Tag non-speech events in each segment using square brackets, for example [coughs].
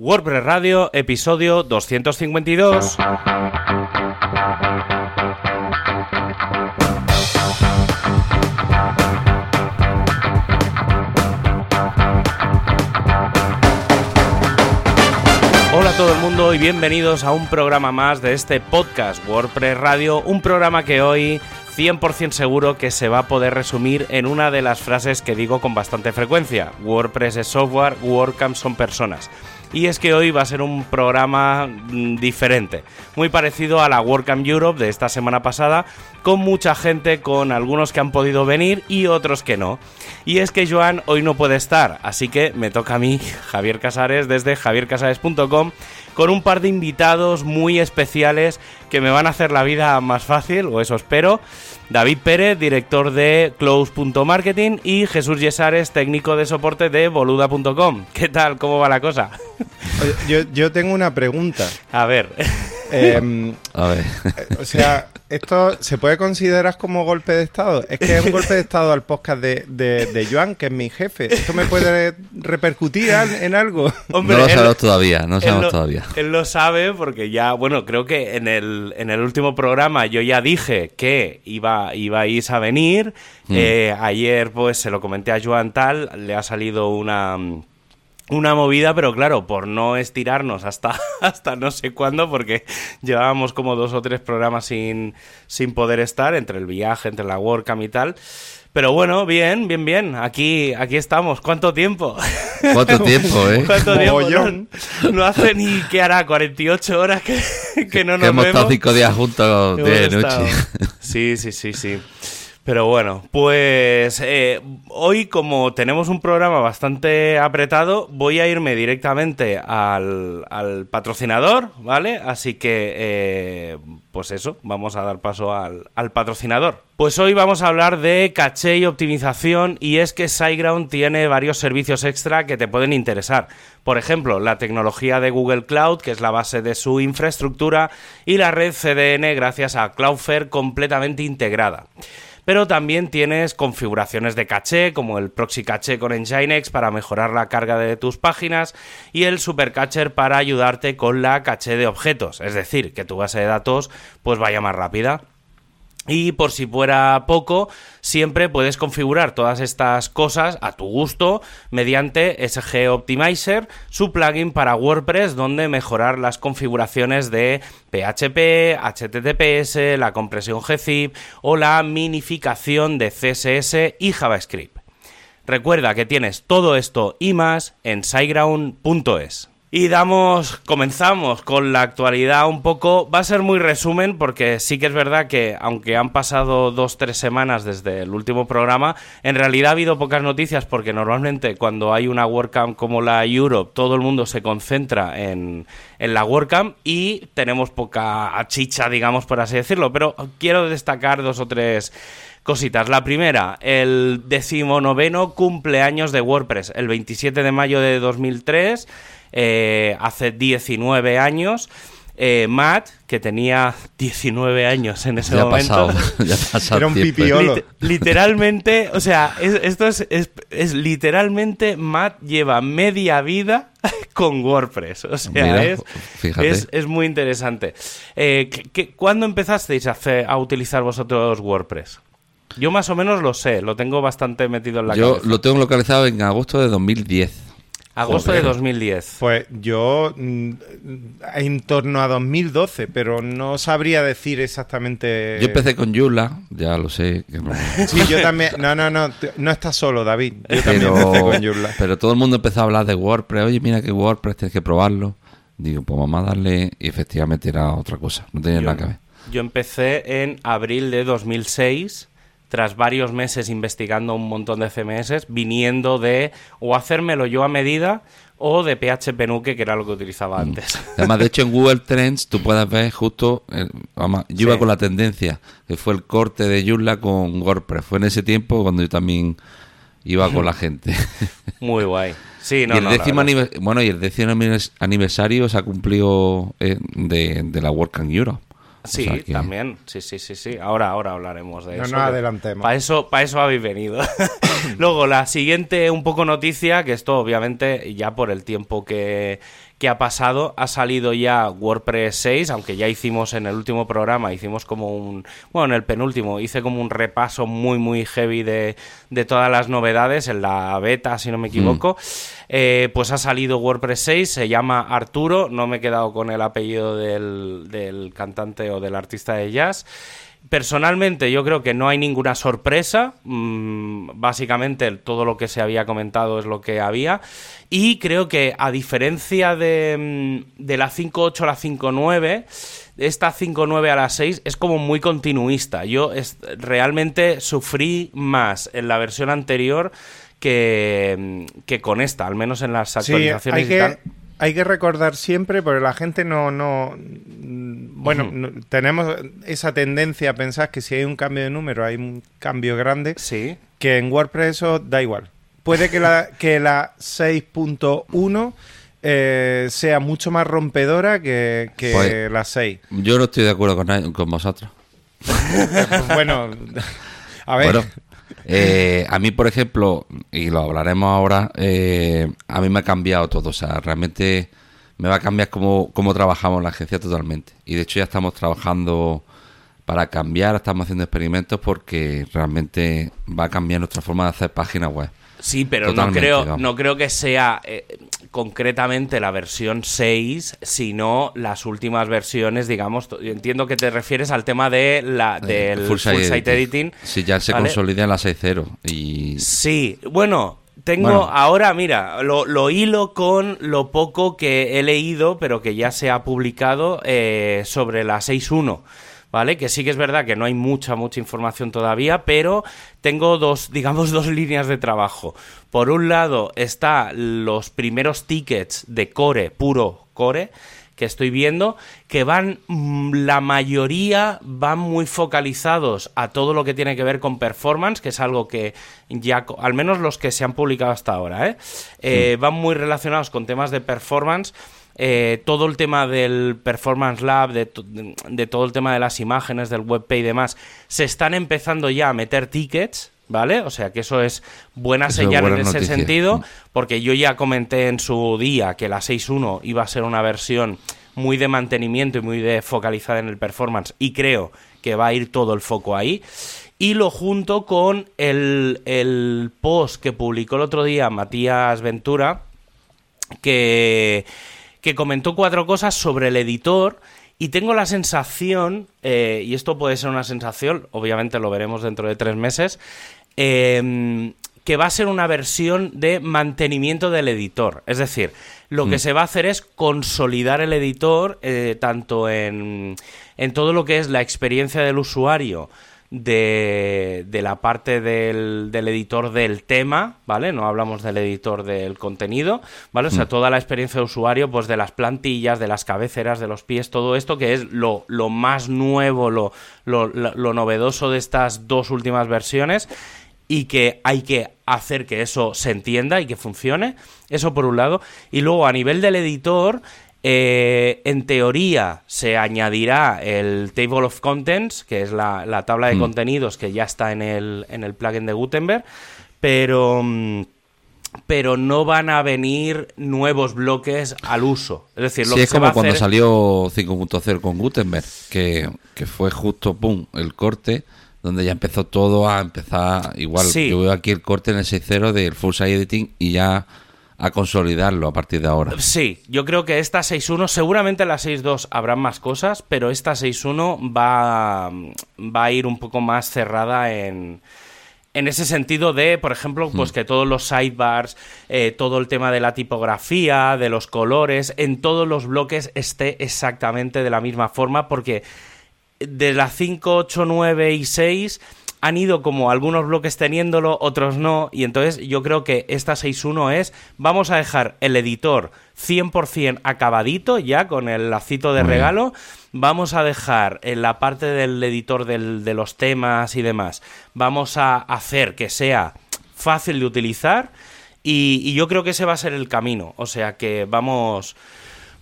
WordPress Radio, episodio 252. Hola a todo el mundo y bienvenidos a un programa más de este podcast WordPress Radio, un programa que hoy 100% seguro que se va a poder resumir en una de las frases que digo con bastante frecuencia. WordPress es software, WordCamp son personas. Y es que hoy va a ser un programa mm, diferente, muy parecido a la WordCamp Europe de esta semana pasada, con mucha gente, con algunos que han podido venir y otros que no. Y es que Joan hoy no puede estar, así que me toca a mí, [laughs] Javier Casares, desde javiercasares.com, con un par de invitados muy especiales que me van a hacer la vida más fácil, o eso espero. David Pérez, director de Close.marketing y Jesús Yesares, técnico de soporte de boluda.com. ¿Qué tal? ¿Cómo va la cosa? Yo, yo tengo una pregunta. A ver. Em, a ver. O sea, ¿esto se puede considerar como golpe de Estado? Es que es un golpe de Estado al podcast de, de, Joan, que es mi jefe. ¿Esto me puede repercutir en algo? no lo sabemos todavía, no sabemos todavía. Él lo sabe porque ya, bueno, creo que en el, en el último programa yo ya dije que iba, ibais a venir. Hmm. Eh, ayer, pues, se lo comenté a Joan tal, le ha salido una una movida, pero claro, por no estirarnos hasta, [laughs] hasta no sé cuándo, porque llevábamos como dos o tres programas sin, sin poder estar, entre el viaje, entre la WordCamp y tal. Pero bueno, bien, bien, bien. Aquí, aquí estamos. ¿Cuánto tiempo? [laughs] ¿Cuánto tiempo, eh? [laughs] ¿Cuánto tiempo? No, hace ni que hará 48 horas que, que no nos que hemos estado cinco días juntos de noche. Sí, sí, sí, sí. Pero bueno, pues eh, hoy como tenemos un programa bastante apretado, voy a irme directamente al, patrocinador, ¿vale? Así que, eh, pues eso, vamos a dar paso al, al, patrocinador. Pues hoy vamos a hablar de caché y optimización y es que SiteGround tiene varios servicios extra que te pueden interesar. Por ejemplo, la tecnología de Google Cloud, que es la base de su infraestructura, y la red CDN gracias a Cloudflare completamente integrada pero también tienes configuraciones de caché como el proxy caché con Nginx para mejorar la carga de tus páginas y el supercacher para ayudarte con la caché de objetos, es decir, que tu base de datos pues vaya más rápida. Y por si fuera poco, siempre puedes configurar todas estas cosas a tu gusto mediante SG Optimizer, su plugin para WordPress, donde mejorar las configuraciones de PHP, HTTPS, la compresión gzip o la minificación de CSS y JavaScript. Recuerda que tienes todo esto y más en siteground.es. Y damos, comenzamos con la actualidad un poco. Va a ser muy resumen porque sí que es verdad que aunque han pasado dos, tres semanas desde el último programa, en realidad ha habido pocas noticias porque normalmente cuando hay una WordCamp como la Europe, todo el mundo se concentra en, en la WordCamp y tenemos poca chicha, digamos, por así decirlo. Pero quiero destacar dos o tres cositas. La primera, el decimonoveno cumpleaños de WordPress, el 27 de mayo de 2003 eh, hace 19 años. Eh, Matt, que tenía 19 años en ese momento. [laughs] [laughs] Era un pipiolo. literalmente, o sea, esto es, es, literalmente Matt lleva media vida [laughs] con WordPress. O sea, es, es, muy interesante. Eh, cuándo empezasteis a, a utilizar vosotros WordPress? Yo más o menos lo sé, lo tengo bastante metido en la Yo lo tengo localizado en agosto de 2010. Agosto de 2010. Pues yo mm, en torno a 2012, pero no sabría decir exactamente. Yo empecé con Yula, ya lo sé. [laughs] Sí, yo también. No, no, no, no estás solo, David. Yo también empecé con Yula. Pero todo el mundo empezó a hablar de WordPress. Oye, mira que WordPress tienes que probarlo. Digo, pues vamos a darle. Y efectivamente era otra cosa. No tenía la cabeza. Yo empecé en abril de 2006 tras varios meses investigando un montón de CMS, viniendo de o hacérmelo yo a medida o de PHP Nuke, que era lo que utilizaba mm. antes. [laughs] Además, de hecho, en Google Trends tú puedes ver justo, eh, yo iba con la tendencia, que fue el corte de Joomla con WordPress. Fue en ese tiempo cuando yo también iba con la gente. [laughs] Muy guay. Sí, no, y el décimo bueno, y el décimo aniversario se ha cumplido eh, de, de la WordCamp Europe. Sí, también. Sí, sí, sí, sí. Ahora, ahora hablaremos de eso. No adelantemos. Para eso, para eso habéis venido. [laughs] Luego, la siguiente un poco noticia, que esto obviamente ya por el tiempo que, qué ha pasado. Ha salido ya WordPress 6, aunque ya hicimos en el último programa, hicimos como un, bueno, en el penúltimo, hice como un repaso muy, muy heavy de, de todas las novedades en la beta, si no me equivoco. Mm. Eh, pues ha salido WordPress 6, se llama Arturo, no me he quedado con el apellido del, del cantante o del artista de jazz. Personalmente yo creo que no hay ninguna sorpresa, mm, básicamente todo lo que se había comentado es lo que había. Y creo que a diferencia de, mm, de la 5.8 a la 5.9, esta 5.9 a la 6 es como muy continuista. Yo realmente sufrí más en la versión anterior que, mm, que con esta, al menos en las actualizaciones sí, hay que, Hay que recordar siempre, porque la gente no, no bueno, tenemos esa tendencia a pensar que si hay un cambio de número hay un cambio grande. Sí. Que en WordPress eso da igual. Puede que la, [laughs] que la 6.1 eh, sea mucho más rompedora que, pues, la 6. Yo no estoy de acuerdo con, con vosotros. [laughs] Bueno, [laughs] a ver. Eh, a mí, por ejemplo, y lo hablaremos ahora, eh, a mí me ha cambiado todo. O sea, realmente me va a cambiar cómo, cómo trabajamos en la agencia totalmente. Y de hecho ya estamos trabajando para cambiar, estamos haciendo experimentos porque realmente va a cambiar nuestra forma de hacer páginas web. Sí, pero no creo, no creo que sea eh, concretamente la versión 6, sino las últimas versiones, digamos. Entiendo que te refieres al tema de la, eh, del full, site, editing. Sí, ya se consolida en la 6.0. Y... Sí, bueno, tengo ahora, mira, lo, hilo con lo poco que he leído, pero que ya se ha publicado eh, sobre la 6.1. ¿Vale? Que sí que es verdad que no hay mucha, mucha información todavía, pero tengo dos, [laughs] digamos, dos líneas de trabajo. Por un lado está los primeros tickets de core, puro core, que estoy viendo, que van, mm, la mayoría van muy focalizados a todo lo que tiene que ver con performance, que es algo que ya, al menos los que se han publicado hasta ahora, ¿eh? Eh, van muy relacionados con temas de performance. Eh, todo el tema del Performance Lab, de, todo el tema de las imágenes, del WebP y demás, se están empezando ya a meter tickets, ¿vale? O sea que eso es buena señal en ese sentido, porque yo ya comenté en su día que la 6.1 iba a ser una versión muy de mantenimiento y muy de focalizada en el performance, y creo que va a ir todo el foco ahí. Y lo junto con el, el post que publicó el otro día Matías Ventura, que, que comentó cuatro cosas sobre el editor y tengo la sensación, eh, y esto puede ser una sensación, obviamente lo veremos dentro de tres meses, Em, que va a ser una versión de mantenimiento del editor. Es decir, lo que mm. se va a hacer es consolidar el editor eh, tanto en, en, todo lo que es la experiencia del usuario de, de la parte del, del, editor del tema, ¿vale? No hablamos del editor del contenido, ¿vale? O sea, mm. toda la experiencia de usuario, pues de las plantillas, de las cabeceras, de los pies, todo esto que es lo, lo más nuevo, lo, lo, lo novedoso de estas dos últimas versiones y que hay que hacer que eso se entienda y que funcione. Eso por un lado. Y luego a nivel del editor, eh, en teoría se añadirá el Table of Contents, que es la, tabla de mm. contenidos que ya está en el, en el plugin de Gutenberg, pero, mm, pero no van a venir nuevos bloques al uso. Es decir, lo sí, que es como cuando salió 5.0 con Gutenberg, que, que fue justo, pum, el corte donde ya empezó todo a empezar igual. Yo veo aquí el corte en el 6.0 del full site editing y ya a consolidarlo a partir de ahora. Sí, yo creo que esta 6.1, seguramente la 6.2 habrá más cosas, pero esta 6.1 va, va a ir un poco más cerrada en, en ese sentido de, por ejemplo, pues hmm. que todos los sidebars, eh, todo el tema de la tipografía, de los colores, en todos los bloques esté exactamente de la misma forma, porque de las 5, 8, 9 y 6 han ido como algunos bloques teniéndolo, otros no, y entonces yo creo que esta 6.1 es, vamos a dejar el editor 100% acabadito ya con el lacito de regalo, vamos a dejar en la parte del editor de los temas y demás, vamos a hacer que sea fácil de utilizar y, y yo creo que ese va a ser el camino, o sea que vamos,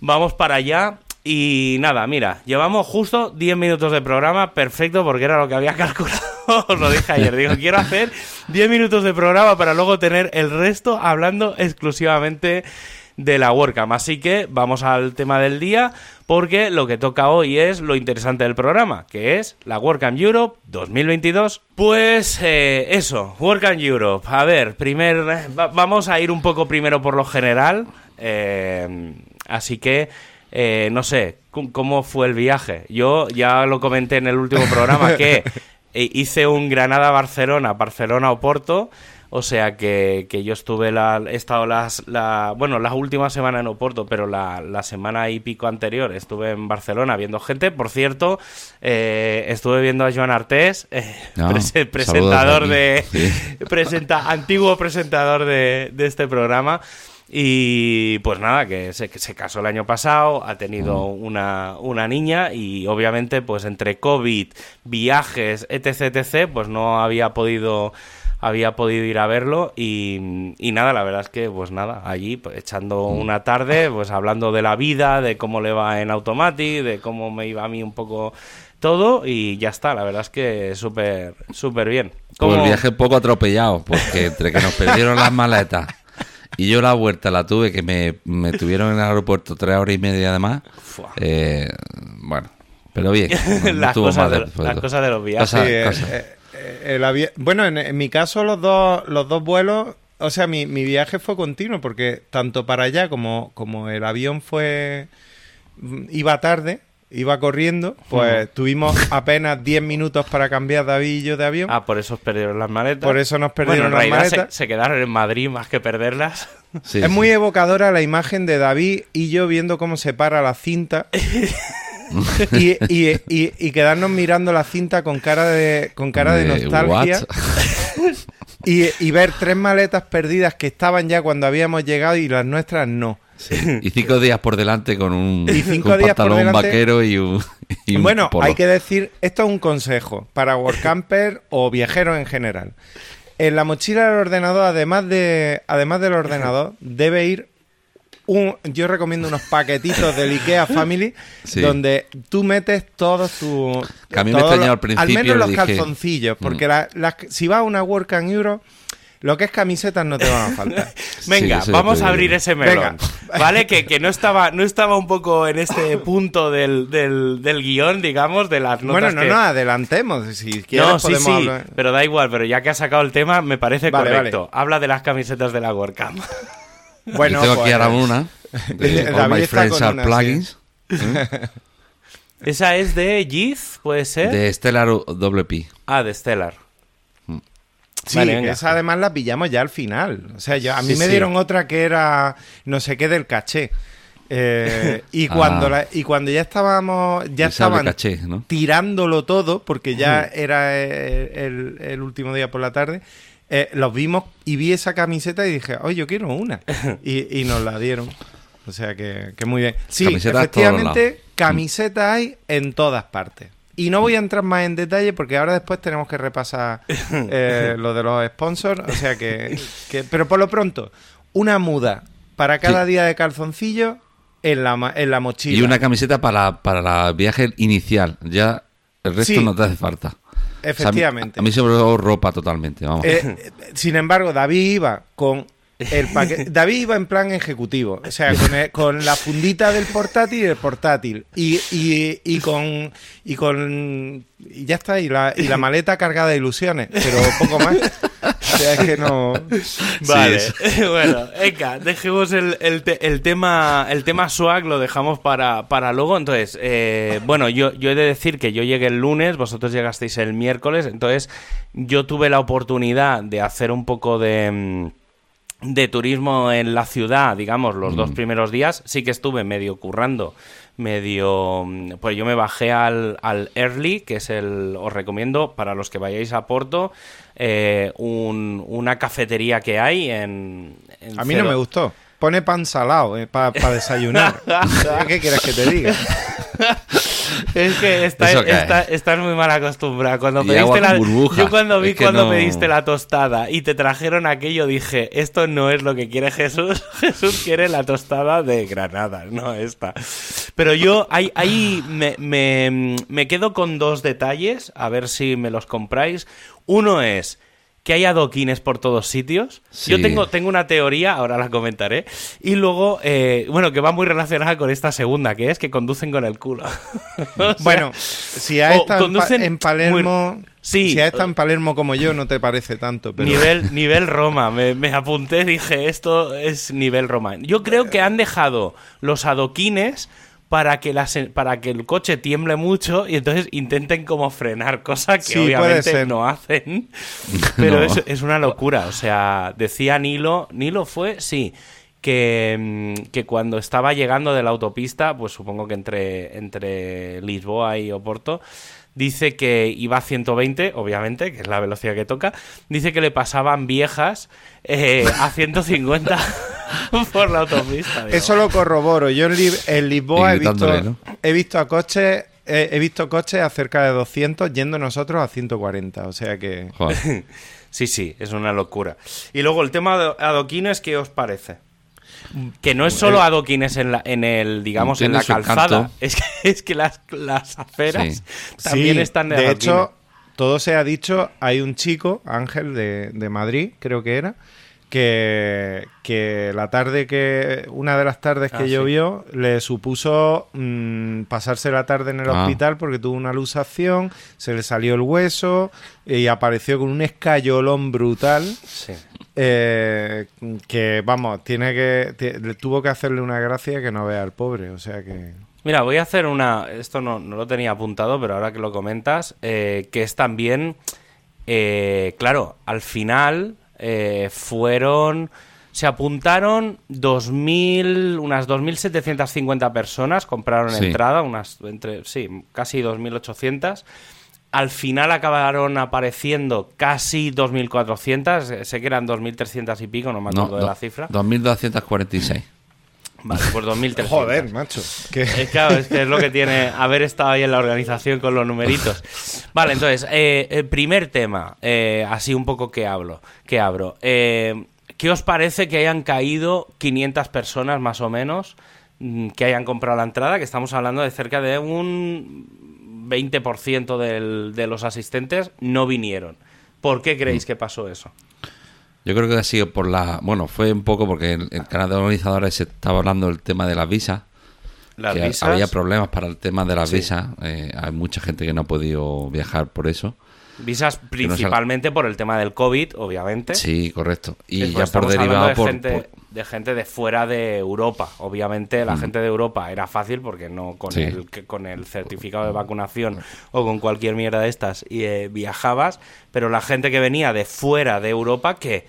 vamos para allá y nada, mira, llevamos justo 10 minutos de programa, perfecto, porque era lo que había [laughs] calculado. Os [laughs] lo dije ayer. Digo, quiero hacer 10 minutos de programa para luego tener el resto hablando exclusivamente de la WordCamp. Así que vamos al tema del día, porque lo que toca hoy es lo interesante del programa, que es la WordCamp Europe 2022. Pues eh, eso, WordCamp Europe. A ver, primer, vamos a ir un poco primero por lo general. Eh, así que, eh, no sé, ¿cómo fue el viaje? Yo ya lo comenté en el último programa que [laughs] hice un Granada-Barcelona, Barcelona-Oporto. O sea que, yo estuve la, he estado las, la, bueno, la última semana en Oporto, pero la, la, semana y pico anterior estuve en Barcelona viendo gente. Por cierto, eh, estuve viendo a Joan Artés, eh, ah, [laughs] presentador de, [laughs] presenta, antiguo presentador de, de este programa. Y pues nada, que se, que se casó el año pasado, ha tenido una, una, niña y obviamente pues entre COVID, viajes, etc, etc, pues no había podido había podido ir a verlo y, y nada, la verdad es que pues nada, allí pues, echando mm. una tarde, pues hablando de la vida, de cómo le va en Automatic, de cómo me iba a mí un poco todo y ya está, la verdad es que súper súper bien. Como el viaje poco atropellado, porque entre que nos perdieron las maletas y yo la vuelta la tuve, que me, me tuvieron en el aeropuerto tres horas y media además. Eh, bueno, pero bien. [laughs] las, cosas de, las, cosas de, los viajes. Eh, eh, bueno, en, mi caso los dos, los dos vuelos, o sea, mi, mi viaje fue continuo porque tanto para allá como, como el avión fue iba tarde, iba corriendo, pues tuvimos apenas 10 minutos para cambiar David y yo de avión. Ah, por eso os perdieron las maletas. Por eso nos perdieron las maletas. Se, quedaron en Madrid más que perderlas. es muy evocadora la imagen de David y yo viendo cómo se para la cinta. [laughs] y, y, quedarnos mirando la cinta con cara de, con cara de, nostalgia. y ver tres maletas perdidas que estaban ya cuando habíamos llegado y las nuestras no. Y cinco días por delante con un, pantalón vaquero y un, Bueno, hay que decir, esto es un consejo para WordCamper o viajeros en general. En la mochila del ordenador, además de además del ordenador, debe ir un, yo recomiendo unos paquetitos del IKEA Family [laughs] donde tú metes todos tus... Que a mí me al principio. Al menos los calzoncillos, porque mm. si vas a una WordCamp Euro lo que es camisetas no te van a faltar. [laughs] Venga, vamos a abrir ese melón. ¿Vale? Que, que, no, estaba, no estaba un poco en este punto del, del, del guion, digamos, de las notas. Bueno, no, no, adelantemos. Si quieres, no, sí, sí, pero da igual, pero ya que has sacado el tema, me parece correcto. Habla de las camisetas de la WordCamp. [laughs] Bueno, tengo aquí ahora pues, una. [laughs] De All My Friends Are Plugins. ¿Esa es de Giz, puede ser? De Stellar WP. Ah, de Stellar. Sí, esa además la pillamos ya al final. O sea, yo, a mí me dieron otra que era no sé qué del caché. Eh, y [laughs] cuando ah. y cuando ya estábamos ya estaban tirándolo todo porque ya era el, último día por la tarde eh, los vimos y vi esa camiseta y dije oye yo quiero una [laughs] y, nos la dieron. O sea que, muy bien. Sí efectivamente camiseta hay en todas partes y no voy a entrar más en detalle porque ahora después tenemos que repasar [laughs] eh, lo de los sponsors. O sea que, Pero por lo pronto, una muda para cada día de calzoncillo en la, en la mochila. Y una camiseta para, para el viaje inicial. Ya el resto no te hace falta. Efectivamente. a, mí, se me ropa totalmente. Vamos. Eh, sin embargo, David iba con el [laughs] David iba en plan ejecutivo, o sea, con, la fundita del portátil y el portátil. Y, y, con. Y con. Y ya está, y la, y la maleta cargada de ilusiones, pero poco más. O sea, es que no. Vale, [laughs] bueno, venga, dejemos el, el, tema el tema swag, lo dejamos para, para luego. Entonces, eh, bueno, yo, yo he de decir que yo llegué el lunes, vosotros llegasteis el miércoles, entonces yo tuve la oportunidad de hacer un poco de mm, de turismo en la ciudad, digamos, los dos mm. primeros días, sí que estuve medio currando, medio... Pues yo me bajé al, al Early, que es el... Os recomiendo, para los que vayáis a Porto, eh, una cafetería que hay en... a mí no me gustó. Pone pan salado eh, para desayunar. [laughs] ¿Qué quieres que te diga? [laughs] Es que está, estás muy mal acostumbrado. Cuando pediste la, yo cuando vi cuando pediste la tostada y te trajeron aquello, dije, esto no es lo que quiere Jesús. [laughs] Jesús quiere la tostada de Granada, no esta. Pero yo ahí, ahí me, me, me quedo con dos detalles, a ver si me los compráis. Uno es que hay adoquines por todos sitios. Yo tengo, tengo una teoría, ahora la comentaré. Y luego, eh, bueno, que va muy relacionada con esta segunda, que es que conducen con el culo. [laughs] O sea, Bueno, si has o estado en, Pa- conducen en Palermo, muy- Sí. si estado en Palermo como yo, no te parece tanto. Pero... Nivel, [laughs] nivel Roma, me, me apunté, dije, esto es nivel Roma. Yo creo que han dejado los adoquines para que, las, para que el coche tiemble mucho y entonces intenten como frenar, cosa que Sí, obviamente no hacen. [laughs] Pero No. es, es una locura. O sea, decía Nilo, Nilo fue, sí, que, mm, que cuando estaba llegando de la autopista, pues supongo que entre, entre Lisboa y Oporto, dice que iba a 120, obviamente, que es la velocidad que toca, dice que le pasaban viejas eh, a 150 [laughs] por la autopista. Eso lo corroboro. Yo en, Li- en Lisboa he visto, he visto a coches, eh, he visto coches a cerca de 200 yendo nosotros a 140. O sea que Joder. [laughs] Sí, sí, es una locura. Y luego el tema de adoquines, ¿qué os parece? Que no es solo adoquines en, la, en el, digamos, en la calzada. [laughs] Es que, es que las, las aceras Sí. también Sí, están de, de adoquines. hecho, todo se ha dicho. Hay un chico, Ángel de, de Madrid, creo que era, que, que la tarde que una de las tardes que Ah, sí. llovió le supuso mm, pasarse la tarde en el Ah. hospital porque tuvo una luxación, se le salió el hueso y apareció con un escayolón brutal. Sí. Eh, que vamos, tiene que le tuvo que hacerle una gracia que no vea al pobre, o sea que Mira, voy a hacer una. Esto no, no lo tenía apuntado, pero ahora que lo comentas, eh, que es también. eh, claro, al final eh, fueron. Se apuntaron 2.000, unas 2.750 personas, compraron Sí. entrada, unas entre, sí, casi 2.800. Al final acabaron apareciendo casi 2.400, sé que eran 2.300 y pico, no me acuerdo de la cifra. 2246. Vale, pues 2.300. joder, macho, Es claro, es que es lo que tiene haber estado ahí en la organización con los numeritos. Vale, entonces, eh, el primer tema, eh, así un poco que hablo, que abro. Eh, ¿Qué os parece que hayan caído 500 personas más o menos mm, que hayan comprado la entrada? Que estamos hablando de cerca de un 20% del- de los asistentes no vinieron. ¿Por qué creéis Mm. que pasó eso? Yo creo que ha sido por la. Bueno, fue un poco porque en el canal de organizadores se estaba hablando del tema de las visas. Las que visas. había problemas para el tema de las Sí. visas. eh, hay mucha gente que no ha podido viajar por eso. Visas no sal- principalmente por el tema del COVID, obviamente. Sí, correcto. Y Es, ya pues, por derivado de por, gente, por- de gente de fuera de Europa. Obviamente la gente de Europa era fácil porque no con, Sí. el, con el certificado de vacunación o con cualquier mierda de estas eh, viajabas, pero la gente que venía de fuera de Europa que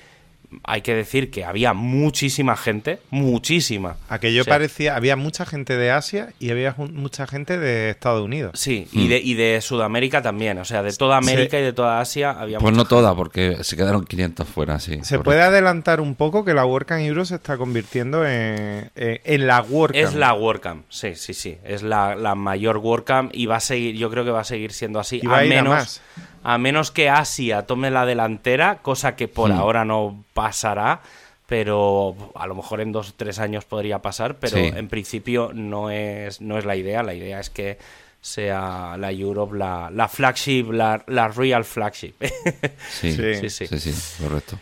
hay que decir que había muchísima gente, muchísima. Aquello O sea, parecía, había mucha gente de Asia y había mucha gente de Estados Unidos. Sí, Hmm. y, de, y de Sudamérica también, o sea, de toda América y de toda Asia había Pues mucha no gente. toda, porque se quedaron 500 fuera, sí. Se correcto. puede adelantar un poco que la WordCamp Euro se está convirtiendo en, en, en la WordCamp. Es la WordCamp, sí, sí, sí. Es la, la mayor WordCamp y va a seguir, yo creo que va a seguir siendo así. Y va a ir a menos, más. A menos que Asia tome la delantera, cosa que por Hmm. ahora no pasará, pero a lo mejor en dos o tres años podría pasar, pero Sí. en principio no es, no es la idea. La idea es que sea la Europe la, la flagship, la, la real flagship. [laughs] Sí, Sí. sí, sí. sí, sí, correcto.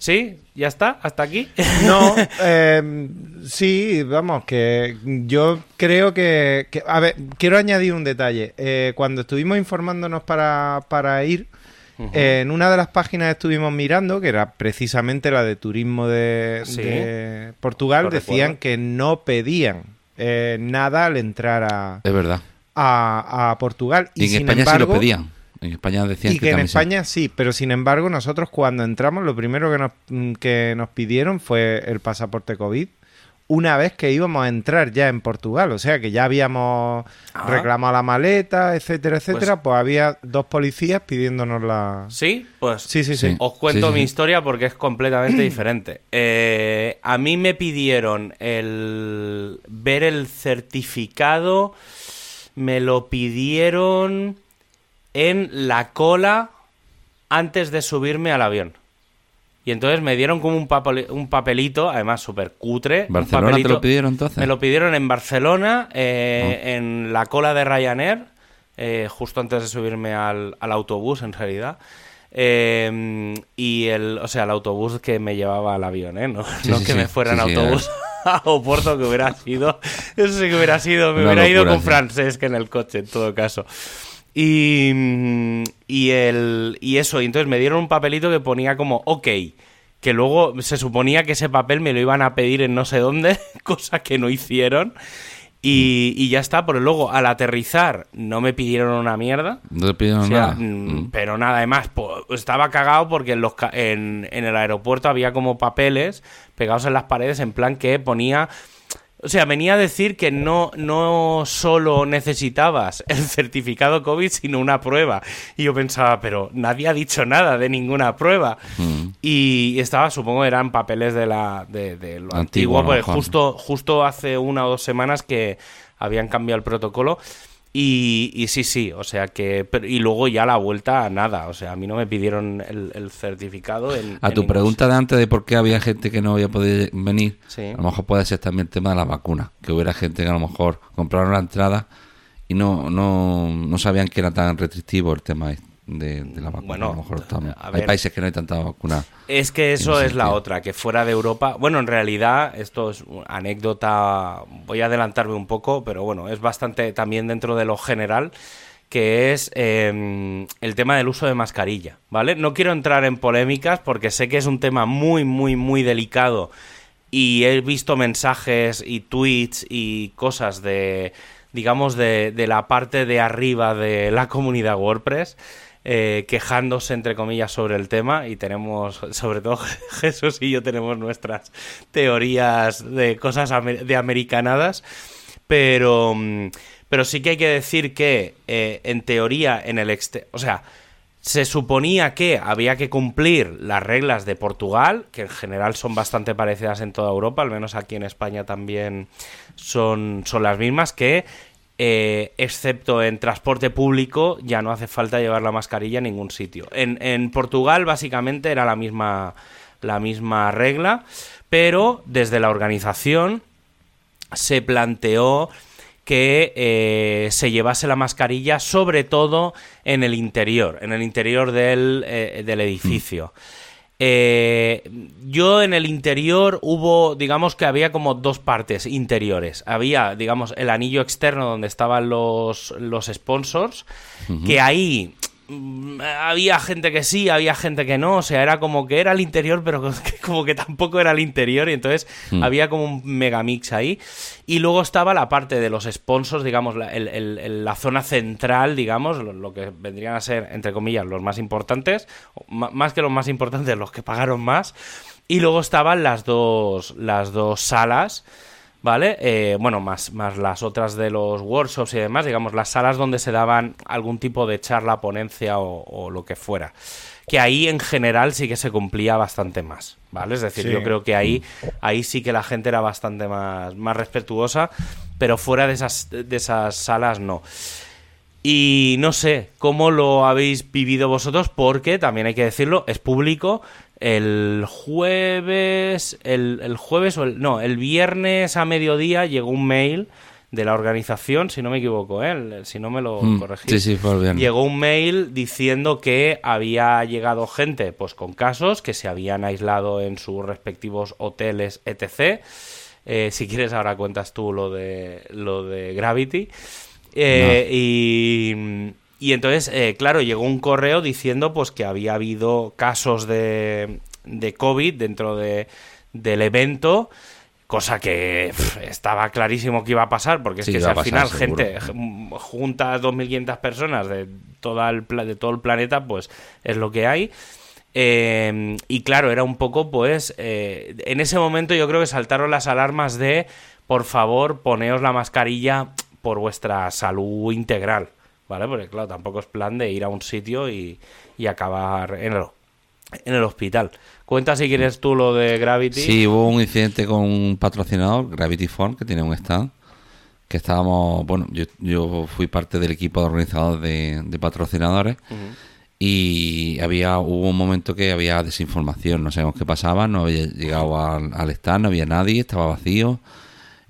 ¿Sí? ¿Ya está? ¿Hasta aquí? [laughs] No, eh, sí, vamos, que yo creo que, que- A ver, quiero añadir un detalle. Eh, cuando estuvimos informándonos para, para ir, eh, en una de las páginas estuvimos mirando, que era precisamente la de turismo de, Sí. de Portugal, Lo decían recuerdo. que no pedían eh, nada al entrar a, Es verdad. a, a Portugal. Y, en sin España sí lo pedían. En España decían y que en también. España sí, pero sin embargo nosotros cuando entramos lo primero que nos, mm, que nos pidieron fue el pasaporte COVID una vez que íbamos a entrar ya en Portugal, o sea que ya habíamos Ah. reclamado la maleta, etcétera, etcétera, pues, había dos policías pidiéndonos la... ¿Sí? Pues Sí, sí, sí. Os cuento sí, mi historia porque es completamente diferente. Eh, a mí me pidieron el ver el certificado, me lo pidieron en la cola antes de subirme al avión. Y entonces me dieron como un, papel- un papelito, además súper cutre. un ¿Barcelona te papelito. lo pidieron entonces? Me lo pidieron en Barcelona, eh, en la cola de Ryanair, eh, justo antes de subirme al, al autobús, en realidad. Eh, y el, o sea, el autobús que me llevaba al avión, ¿eh? No, no que me fuera en autobús [laughs] a Oporto, que hubiera sido. [laughs] Eso sí que hubiera sido. Me hubiera ido con francés que en el coche, en todo caso. Y, y, el, y eso, y entonces me dieron un papelito que ponía como OK, que luego se suponía que ese papel me lo iban a pedir en no sé dónde, [laughs] cosa que no hicieron. Y, ya está, pero luego al aterrizar no me pidieron una mierda. No te pidieron nada. Mm, mm. Pero nada, además, estaba cagado porque en, los, en, en el aeropuerto había como papeles pegados en las paredes en plan que ponía o sea, venía a decir que no, no solo necesitabas el certificado COVID, sino una prueba. Y yo pensaba, pero nadie ha dicho nada de ninguna prueba. Mm. Y estaba, supongo, eran papeles de, la, de, lo antiguo, pues justo, justo hace una o dos semanas que habían cambiado el protocolo. Y, sí, sí, o sea que. y luego ya la vuelta a nada. O sea, a mí no me pidieron el, certificado. a tu pregunta de antes de por qué había gente que no había podido venir, a lo mejor puede ser también el tema de la vacuna. Que hubiera gente que a lo mejor compraron la entrada y no, no, no sabían que era tan restrictivo el tema este de, la vacuna. Bueno, a lo mejor hay países que no hay tanta vacuna. Es que eso es la otra, que fuera de Europa, bueno, en realidad esto es una anécdota, voy a adelantarme un poco, pero bueno, es bastante también dentro de lo general que es em, el tema del uso de mascarilla, ¿vale? No quiero entrar en polémicas porque sé que es un tema muy, muy, muy delicado y he visto mensajes y tweets y cosas de, digamos, de, de la parte de arriba de la comunidad WordPress eh, quejándose, entre comillas, sobre el tema y tenemos, sobre todo [laughs] Jesús y yo tenemos nuestras teorías de cosas de americanadas, pero, mm, pero sí que hay que decir que, eh, en teoría, en el... o sea, se suponía que había que cumplir las reglas de Portugal, que en general son bastante parecidas en toda Europa, al menos aquí en España también son, son las mismas, que eh, excepto en transporte público, ya no hace falta llevar la mascarilla en ningún sitio. En, Portugal, básicamente, era la misma, la misma regla, pero desde la organización se planteó que eh, se llevase la mascarilla sobre todo en el interior, en el interior del, eh, edificio. Eh, yo en el interior hubo, digamos que había como dos partes interiores. Había, digamos, el anillo externo donde estaban los, los sponsors, que ahí había gente que sí, había gente que no, o sea, era como que era el interior, pero [laughs] como que tampoco era el interior, y entonces hmm. había como un megamix ahí. Y luego estaba la parte de los sponsors, digamos, la, la zona central, digamos, lo, que vendrían a ser, entre comillas, los más importantes, más que los más importantes, los que pagaron más. Y luego estaban las dos, las dos salas ¿vale? Eh, bueno, más, más las otras de los workshops y demás, digamos, las salas donde se daban algún tipo de charla, ponencia o, lo que fuera. Que ahí en general sí que se cumplía bastante más, ¿vale? Es decir, yo creo que ahí, ahí sí que la gente era bastante más, más respetuosa, pero fuera de esas, de esas salas no. Y no sé cómo lo habéis vivido vosotros, porque también hay que decirlo, es público, el jueves, el, jueves o el, no, el viernes a mediodía llegó un mail de la organización, si no me equivoco, ¿eh? si no me lo mm, corregís. Sí, sí, el viernes. Llegó un mail diciendo que había llegado gente pues con casos que se habían aislado en sus respectivos hoteles, etc. Eh, si quieres ahora cuentas tú lo de lo de Gravity. Eh, y y entonces, eh, claro, llegó un correo diciendo pues que había habido casos de, de COVID dentro de, del evento, cosa que estaba clarísimo que iba a pasar, porque es que si al final gente junta a 2.500 personas de, toda el, de todo el planeta, pues es lo que hay. Eh, y claro, era un poco, pues, eh, en ese momento yo creo que saltaron las alarmas de, por favor, poneos la mascarilla por vuestra salud integral. ¿Vale? Porque claro, tampoco es plan de ir a un sitio y, acabar en el, en el hospital. Cuenta si quieres tú lo de Gravity. Sí, hubo un incidente con un patrocinador, Gravity Phone, que tiene un stand, que estábamos, bueno, yo, yo fui parte del equipo de organizadores de, patrocinadores. Y había hubo un momento que había desinformación, no sabemos qué pasaba, no había llegado al, al stand, no había nadie, estaba vacío,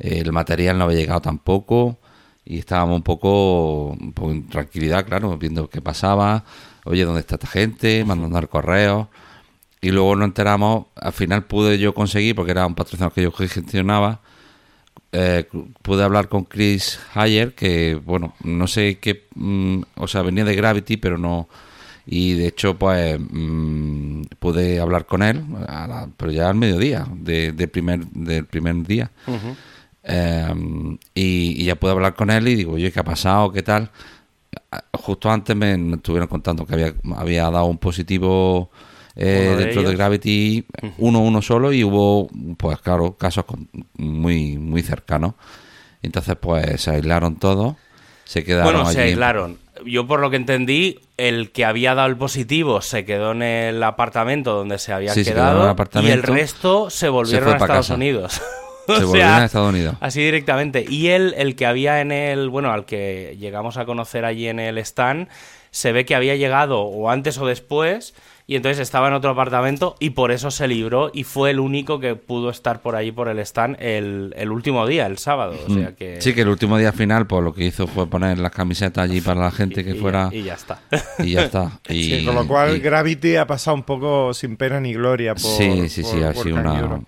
el material no había llegado tampoco, y estábamos un poco, en tranquilidad, claro, viendo qué pasaba. oye, ¿dónde está esta gente? Mandando correos. Y luego nos enteramos, al final pude yo conseguir, porque era un patrocinador que yo gestionaba, eh, pude hablar con Chris Hayer, que, bueno, no sé qué, mm, o sea, venía de Gravity, pero no, y de hecho, pues, mm, pude hablar con él, pero ya al mediodía, de, primer, del primer día. Em, y, ya pude hablar con él y digo, oye, ¿qué ha pasado? ¿Qué tal? Justo antes me, estuvieron contando que había, había dado un positivo eh, dentro de Gravity, uno, uno solo, y hubo, pues claro, casos muy, muy cercanos. Entonces, pues se aislaron todos, se quedaron. Bueno, se aislaron. Yo, por lo que entendí, el que había dado el positivo se quedó en el apartamento donde se había quedado, y el resto se volvieron a Estados Unidos. [laughs] [laughs] Se volvieron a Estados Unidos. Así directamente. Y él, el que había en el, bueno, al que llegamos a conocer allí en el stand, se ve que había llegado o antes o después y entonces estaba en otro apartamento y por eso se libró y fue el único que pudo estar por allí por el stand el, último día, el sábado. O sea que... Sí, que el último día final, pues lo que hizo fue poner las camisetas allí para la [laughs] gente que fuera. y ya está. Y ya está. [laughs] Y, con lo cual Gravity ha pasado un poco sin pena ni gloria por. Sí, sí, sí, ha sido una.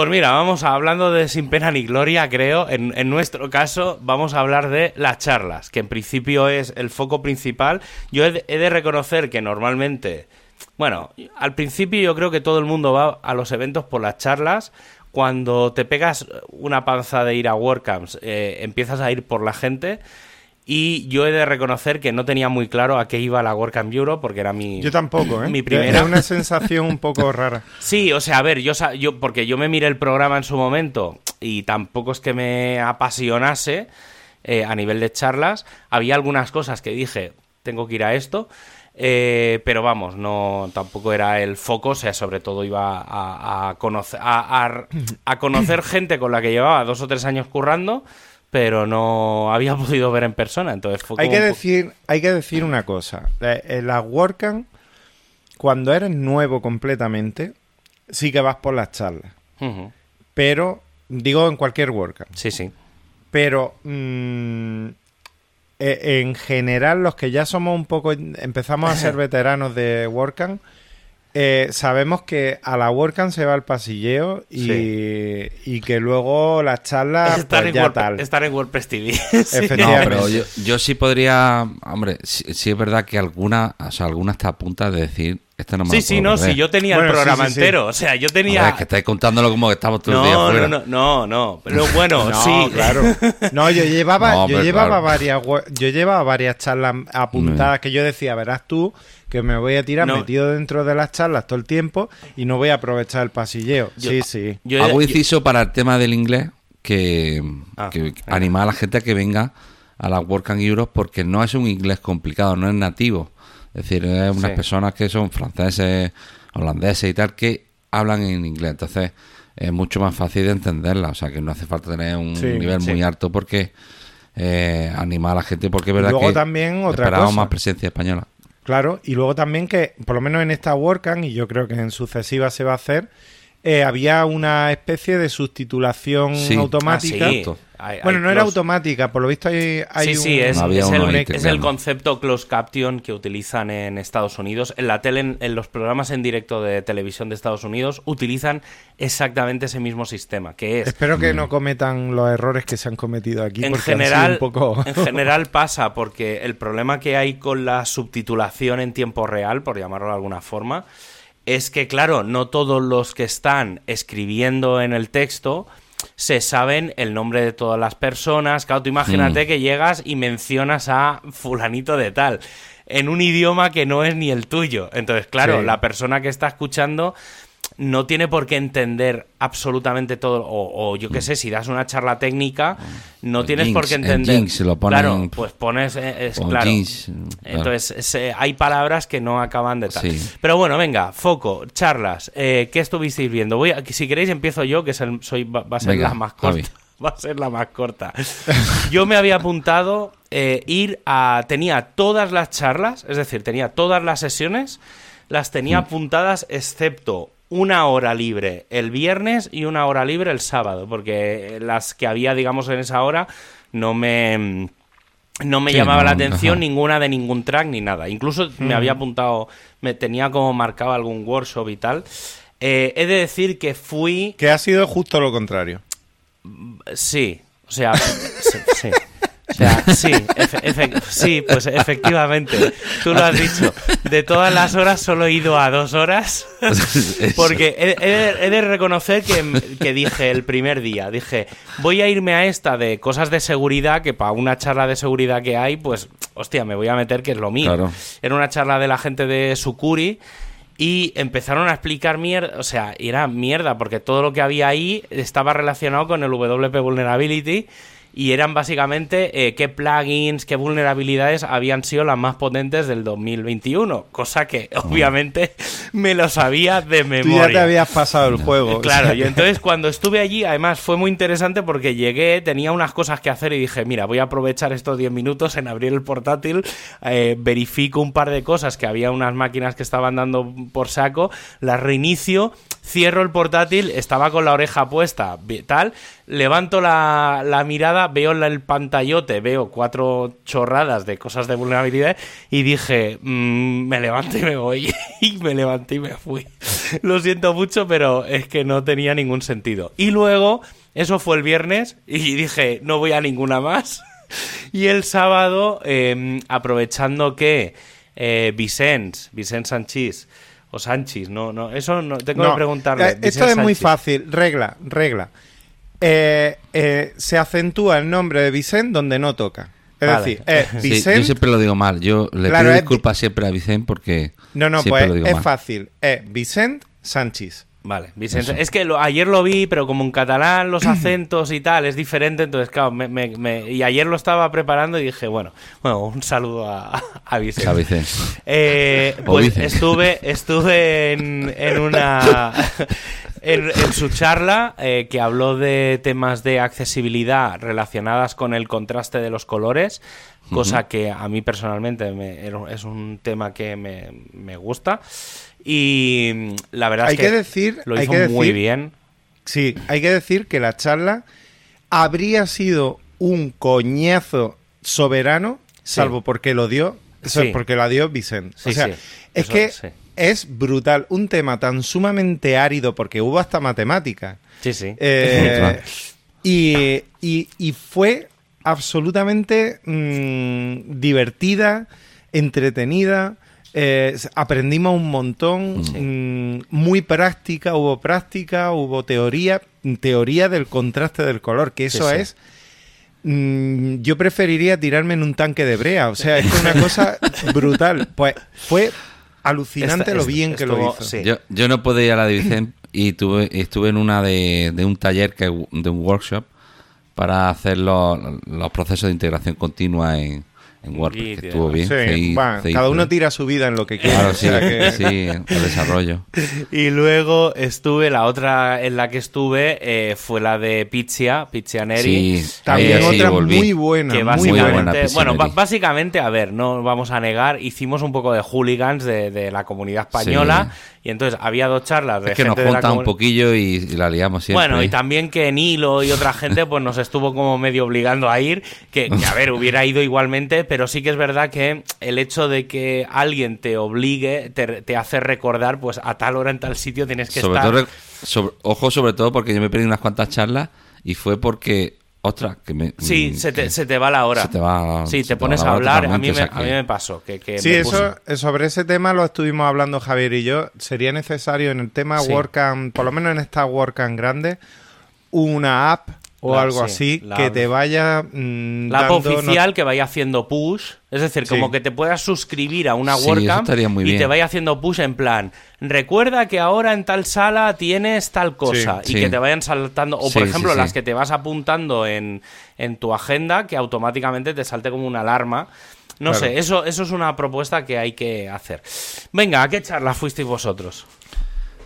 Pues mira, vamos a, hablando de sin pena ni gloria, creo. En, nuestro caso, vamos a hablar de las charlas, que en principio es el foco principal. Yo he de, reconocer que normalmente, bueno, al principio yo creo que todo el mundo va a los eventos por las charlas. Cuando te pegas una panza de ir a WordCamps, eh, empiezas a ir por la gente. Y yo he de reconocer que no tenía muy claro a qué iba la WordCamp Euro porque era mi. Yo tampoco, ¿eh? Mi primera. Era una sensación un poco [laughs] rara. Sí, o sea, a ver, yo, yo. Porque yo me miré el programa en su momento y tampoco es que me apasionase eh, a nivel de charlas. Había algunas cosas que dije, tengo que ir a esto. Eh, pero vamos, no tampoco era el foco, o sea, sobre todo iba a, conocer, a, a, conocer [coughs] gente con la que llevaba dos o tres años currando pero no había [laughs] podido ver en persona. Entonces hay, que decir, hay que decir una cosa. En la WordCamp, cuando eres nuevo completamente, sí que vas por las charlas. Pero, digo en cualquier WordCamp. Sí, sí. Pero mm, e, en general, los que ya somos un poco, empezamos a ser [laughs] veteranos de WordCamp, eh, sabemos que a la WordCamp se va al pasilleo y, que luego las charlas [laughs] estar, pues, en ya tal. estar en WordPress TV. [laughs] No, pero yo, sí podría, hombre, sí, es verdad que alguna, o sea, alguna está a punto de decir este no me sí, sí, no, sí, yo tenía el programa entero. O sea, yo tenía. es que estáis contándolo como que estamos todos los días fuera. No, no, no, Pero bueno, [laughs] sí. claro. No, yo llevaba, yo llevaba varias yo llevaba varias charlas apuntadas que yo decía, verás tú, que me voy a tirar metido dentro de las charlas todo el tiempo y no voy a aprovechar el pasilleo. sí, sí. Hago inciso para el tema del inglés que, ah, anima a la gente a que venga a la Work and Europe porque no es un inglés complicado, no es nativo. Es decir, es unas personas que son franceses, holandeses y tal, que hablan en inglés. Entonces, es mucho más fácil de entenderla. O sea, que no hace falta tener un nivel muy alto porque eh, anima a la gente. Porque es verdad luego que también otra esperamos más presencia española. Claro, y luego también que, por lo menos en esta WordCamp, y yo creo que en sucesivas se va a hacer, eh, había una especie de subtitulación automática. Ah, bueno, no era automática, por lo visto hay, sí, un... sí, es, el, concepto close caption que utilizan en Estados Unidos. En la tele, en, los programas en directo de televisión de Estados Unidos utilizan exactamente ese mismo sistema, que es... Espero que no cometan los errores que se han cometido aquí. En general, [laughs] en general pasa porque el problema que hay con la subtitulación en tiempo real, por llamarlo de alguna forma, es que, claro, no todos los que están escribiendo en el texto se saben el nombre de todas las personas. Claro, tú imagínate mm. que llegas y mencionas a fulanito de tal en un idioma que no es ni el tuyo. Entonces, claro, la persona que está escuchando no tiene por qué entender absolutamente todo. O, yo qué sé, si das una charla técnica, no tienes por qué entender. claro, pues pones. Eh, es, claro. Entonces, eh, hay palabras que no acaban de tal. Pero bueno, venga, foco, charlas. Eh, ¿Qué estuvisteis viendo? Voy si queréis, empiezo yo, que soy, va, a ser la más corta. [laughs] Va a ser la más corta. Yo me había apuntado ir a. Tenía todas las charlas, es decir, tenía todas las sesiones, las tenía mm. apuntadas, excepto una hora libre el viernes y una hora libre el sábado, porque las que había, digamos, en esa hora no me no me Sí, llamaba no, la atención ajá. ninguna de ningún track ni nada. Incluso me había apuntado, me tenía como marcado algún workshop y tal. Eh, he de decir que fui, Que ha sido justo lo contrario. sí, o sea, [laughs] sea, [laughs] sí, sí, pues efectivamente, tú lo has dicho. De todas las horas solo he ido a dos horas. [laughs] Porque he, he de- he de reconocer que, que dije el primer día, dije, voy a irme a esta de cosas de seguridad, que para una charla de seguridad que hay, pues, hostia, me voy a meter que es lo mío. Claro. Era una charla de la gente de Sukuri y empezaron a explicar mierda, o sea, era mierda, porque todo lo que había ahí estaba relacionado con el WP Vulnerability. Y eran básicamente eh, qué plugins, qué vulnerabilidades habían sido las más potentes del 2021. Cosa que obviamente [laughs] me lo sabía de Tú memoria. ya te habías pasado el juego. o Claro, y entonces cuando estuve allí, además fue muy interesante porque llegué, tenía unas cosas que hacer y dije, mira, voy a aprovechar estos 10 minutos en abrir el portátil, eh, verifico un par de cosas, que había unas máquinas que estaban dando por saco, las reinicio, cierro el portátil, estaba con la oreja puesta, tal, levanto la, la mirada, veo el pantallote, veo cuatro chorradas de cosas de vulnerabilidad y dije, "Mm, me levanto y me voy. [laughs] y me levanté y me fui. [laughs] Lo siento mucho, pero es que no tenía ningún sentido. Y luego, eso fue el viernes y dije, no voy a ninguna más. [laughs] y el sábado, eh, aprovechando que eh, Vicens, Vicens Sanchís, o Sanchis, no, no, eso no, tengo no, que preguntarle. eh, esto Vicent es muy fácil. Regla, regla. Eh, eh, se acentúa el nombre de Vicent donde no toca. Es Vale. decir, es [laughs] Sí, Vicent. yo siempre lo digo mal. Yo le Claro, pido disculpas siempre a Vicente porque no, no, pues lo digo es mal. fácil. Es Vicent Sánchez. Vale, Vicente. Eso. Es que lo- ayer lo vi, pero como en catalán los [clears throat] acentos y tal es diferente, entonces claro, me, me- me- y ayer lo estaba preparando y dije, bueno, bueno un saludo a, a Vicente. A Vicente. Eh, pues Vicente. estuve, estuve en, en una [laughs] en, en su charla eh, que habló de temas de accesibilidad relacionadas con el contraste de los colores, cosa que a mí personalmente me- es un tema que me, me gusta. Y mm, la verdad Hay es que que, decir- lo hay hizo que muy decir- bien. Sí, hay que decir que la charla habría sido un coñazo soberano, Sí. salvo porque lo dio, Sí. porque la dio Vicente. Sí, o sea, es Eso, que es brutal, un tema tan sumamente árido, porque hubo hasta matemáticas. Sí, sí. Eh, [laughs] y, y- y fue absolutamente mm, divertida, entretenida. Eh, aprendimos un montón, mm, muy práctica, hubo práctica, hubo teoría, teoría del contraste del color, que eso sí. es mm, yo preferiría tirarme en un tanque de brea, o sea, es una cosa [laughs] brutal. Pues fue alucinante Esta- lo esta- bien que lo hizo. sí. Yo, yo no pude ir a la Vicente y tuve, estuve en una de, de un taller, que de un workshop, para hacer los, los procesos de integración continua en, en WordPress, Y- que estuvo bien. Sí, cada uno tira su vida en lo que quiere. Claro, o sí, sea que- sí, el desarrollo. [laughs] Y luego estuve, la otra en la que estuve eh, fue la de Pizia, Pizia Neri. Sí, También eh, sí, otra volví. muy buena, que muy básicamente, buena. buena bueno, básicamente, a ver, no vamos a negar, hicimos un poco de hooligans de, de la comunidad española y entonces había dos charlas de Es que nos gente la junta un poquillo y, y la liamos siempre. Bueno, y también que Nilo y otra gente pues nos estuvo como medio obligando a ir, que, que, a ver, hubiera ido igualmente, pero sí que es verdad que el hecho de que alguien te obligue te, te hace recordar, pues a tal hora en tal sitio tienes que sobre estar. todo, rec- sobre- ojo, sobre todo porque yo me perdí unas cuantas charlas y fue porque, ostras, que me. Sí, se te, que- se te va la hora. se te va- Sí, se te te pones a hablar. A mí, me, o sea a mí que- me pasó. Que, que Sí, me eso, sobre ese tema lo estuvimos hablando Javier y yo. Sería necesario en el tema Sí. WordCamp, por lo menos en esta WordCamp grande, una app o La- algo sí, así la que te vaya mm, La dando oficial que vaya haciendo push, es decir, Sí. como que te puedas suscribir a una Sí, WordCamp estaría muy y bien. te vaya haciendo push en plan, recuerda que ahora en tal sala tienes tal cosa Sí, y sí. que te vayan saltando, o Sí, por sí, ejemplo sí. las que te vas apuntando en, en tu agenda, que automáticamente te salte como una alarma. No Claro. sé, eso, eso es una propuesta que hay que hacer. Venga, ¿a qué charla fuisteis vosotros?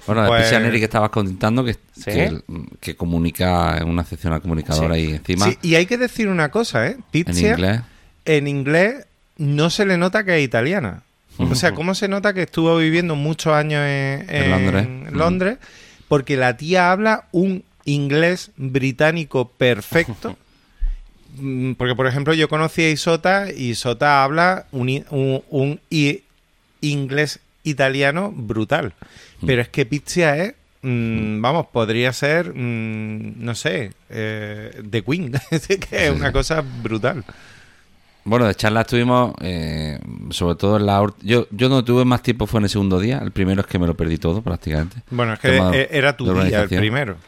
Bueno, de Pues- Pizza Neri que estabas contando, que, Sí. que, que comunica en una sección comunicadora Sí. y encima Sí, y hay que decir una cosa, ¿eh? en inglés. en inglés no se le nota que es italiana. O sea, ¿cómo se nota que estuvo viviendo muchos años en, En Londres. Porque la tía habla un inglés británico perfecto. mm, porque por ejemplo yo conocí a Isota y Isota habla un, un- un inglés italiano brutal. Pero es que Pizia es, mm, vamos, podría ser, mm, no sé, eh, The Queen. [laughs] es que es una cosa brutal. Bueno, de charla estuvimos, eh, sobre todo en la... Yo, yo no tuve más tiempo, fue en el segundo día. El primero es que me lo perdí todo prácticamente. Bueno, es que e- era tu día el primero. [laughs]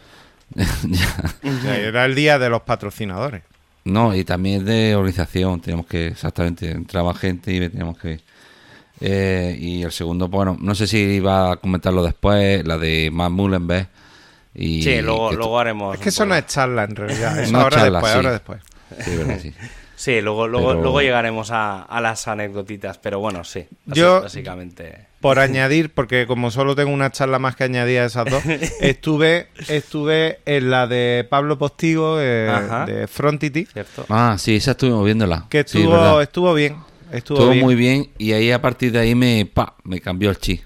Ya. O sea, era el día de los patrocinadores. No, y también de organización. Teníamos que, exactamente, entraba gente y teníamos que... Eh, y el segundo, bueno, no sé si iba a comentarlo después, la de Matt Mullenberg. Y Sí, luego, que- luego haremos. Es que eso poco. no es charla en realidad. [laughs] No ahora charla, después, sí. ahora después. Sí, verdad, sí. [laughs] Sí, luego, luego, Pero- luego llegaremos a, a las anécdotitas, pero bueno, sí. Así- Yo- Básicamente. Por añadir, porque como solo tengo una charla más que añadir a esas dos, [laughs] estuve, estuve en la de Pablo Postigo, eh, Ajá. de Frontity, ¿Cierto? Ah, sí, esa estuvimos viéndola. que estuvo, estuvo bien. Estuvo, Estuvo bien. muy bien y ahí a partir de ahí me, pa, me cambió el chi.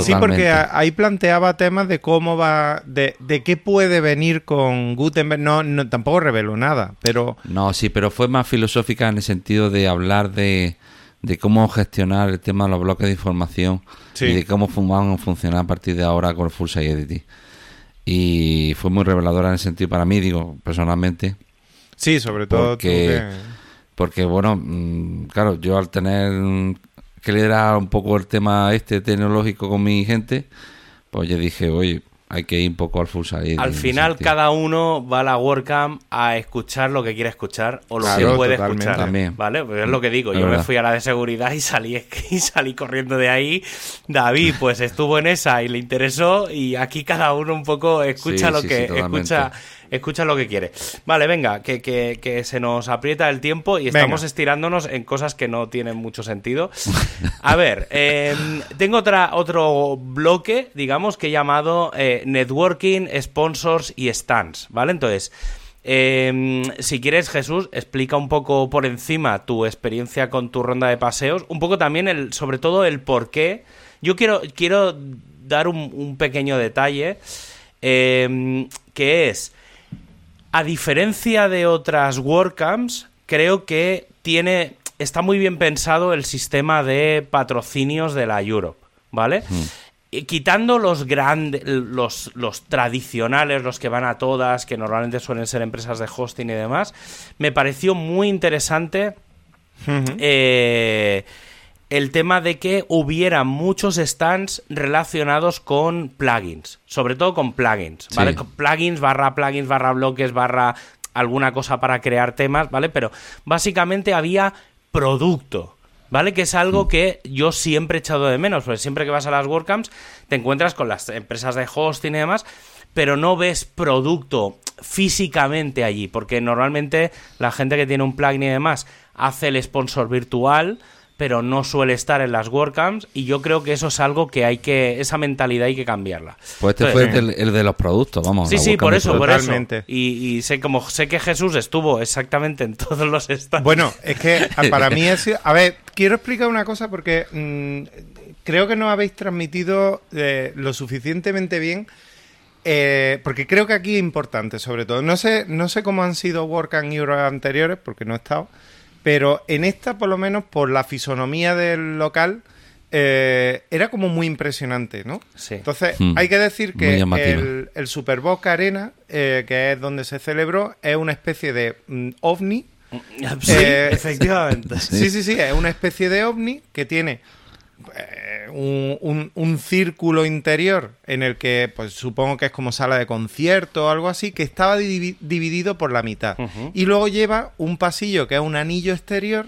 Sí, porque ahí planteaba temas de cómo va, de, de qué puede venir con Gutenberg. No, no, tampoco reveló nada, pero No, sí, pero fue más filosófica en el sentido de hablar de, de cómo gestionar el tema de los bloques de información Sí. y de cómo van a funcionar a partir de ahora con el Full Site Editing. Y fue muy reveladora en ese sentido para mí, digo, personalmente, sí, sobre todo tú Porque- que- porque bueno, mm, claro, yo al tener que liderar un poco el tema este tecnológico con mi gente, pues yo dije, oye, hay que ir un poco al Full Editing. Al final, cada uno va a la WordCamp a escuchar lo que quiere escuchar o lo Claro, que puede totalmente. escuchar. También. ¿Vale? Pues es lo que digo. Es Yo me fui a la de seguridad y salí, [laughs] y salí corriendo de ahí. David, pues estuvo en esa y le interesó. Y aquí cada uno un poco escucha Sí, lo sí, que sí, escucha. Escucha lo que quiere. Vale, venga, que, que- que se nos aprieta el tiempo y estamos estirándonos en cosas que no tienen mucho sentido. A ver, em, tengo otra, otro bloque, digamos, que he llamado eh, Networking, Sponsors y Stands, ¿vale? Entonces, em, si quieres, Jesús, explica un poco por encima tu experiencia con tu ronda de paseos, un poco también, el, sobre todo, el por qué. Yo quiero, quiero dar un, un pequeño detalle, que es... A diferencia de otras WordCamps, creo que tiene. está muy bien pensado el sistema de patrocinios de la Europe, ¿vale? Y quitando los grandes, los, los tradicionales, los que van a todas, que normalmente suelen ser empresas de hosting y demás, me pareció muy interesante eh, el tema de que hubiera muchos stands relacionados con plugins, sobre todo con plugins, ¿vale? Sí. Plugins barra plugins barra bloques barra alguna cosa para crear temas, ¿vale? Pero básicamente había producto, ¿vale? Que es algo que yo siempre he echado de menos, porque siempre que vas a las WordCamps te encuentras con las empresas de hosting y demás, pero no ves producto físicamente allí, porque normalmente la gente que tiene un plugin y demás hace el sponsor virtual, pero no suele estar en las WordCamps y yo creo que eso es algo que hay que, esa mentalidad hay que cambiarla. Pues este Entonces, fue el, el de los productos, vamos. Sí, sí, WordCamp por eso, por eso. Y, y sé como sé que Jesús estuvo exactamente en todos los stands. Bueno, es que para mí es... A ver, quiero explicar una cosa porque mm, creo que no habéis transmitido eh, lo suficientemente bien. eh, porque creo que aquí es importante, sobre todo. No sé, no sé cómo han sido Work and Euro anteriores, porque no he estado. Pero en esta, por lo menos, por la fisonomía del local, eh, era como muy impresionante, ¿no? Sí. Entonces, Hmm. hay que decir que el, el Arena, eh, que es donde se celebró, es una especie de mm, ovni. Sí, Eh, efectivamente. Sí, sí, sí, es una especie de ovni que tiene un, un- un círculo interior en el que, pues supongo que es como sala de concierto o algo así, que estaba divi- dividido por la mitad. Y luego lleva un pasillo que es un anillo exterior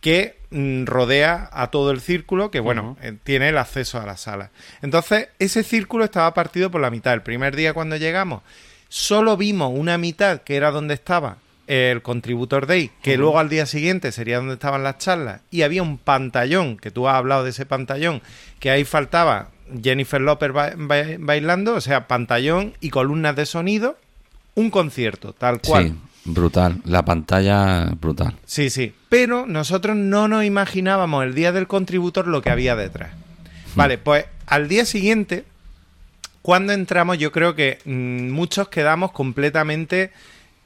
que mm, rodea a todo el círculo, que bueno, eh, tiene el acceso a la sala. Entonces, ese círculo estaba partido por la mitad. El primer día cuando llegamos, solo vimos una mitad, que era donde estaba el Contributor Day, que luego al día siguiente sería donde estaban las charlas, y había un pantallón, que tú has hablado de ese pantallón, que ahí faltaba Jennifer ba- ba- bailando, o sea, pantallón y columnas de sonido, un concierto, tal cual. Sí, brutal. La pantalla, brutal. Sí, sí. Pero nosotros no nos imaginábamos el día del contributor lo que había detrás. Vale, pues al día siguiente, cuando entramos, yo creo que mm, muchos quedamos completamente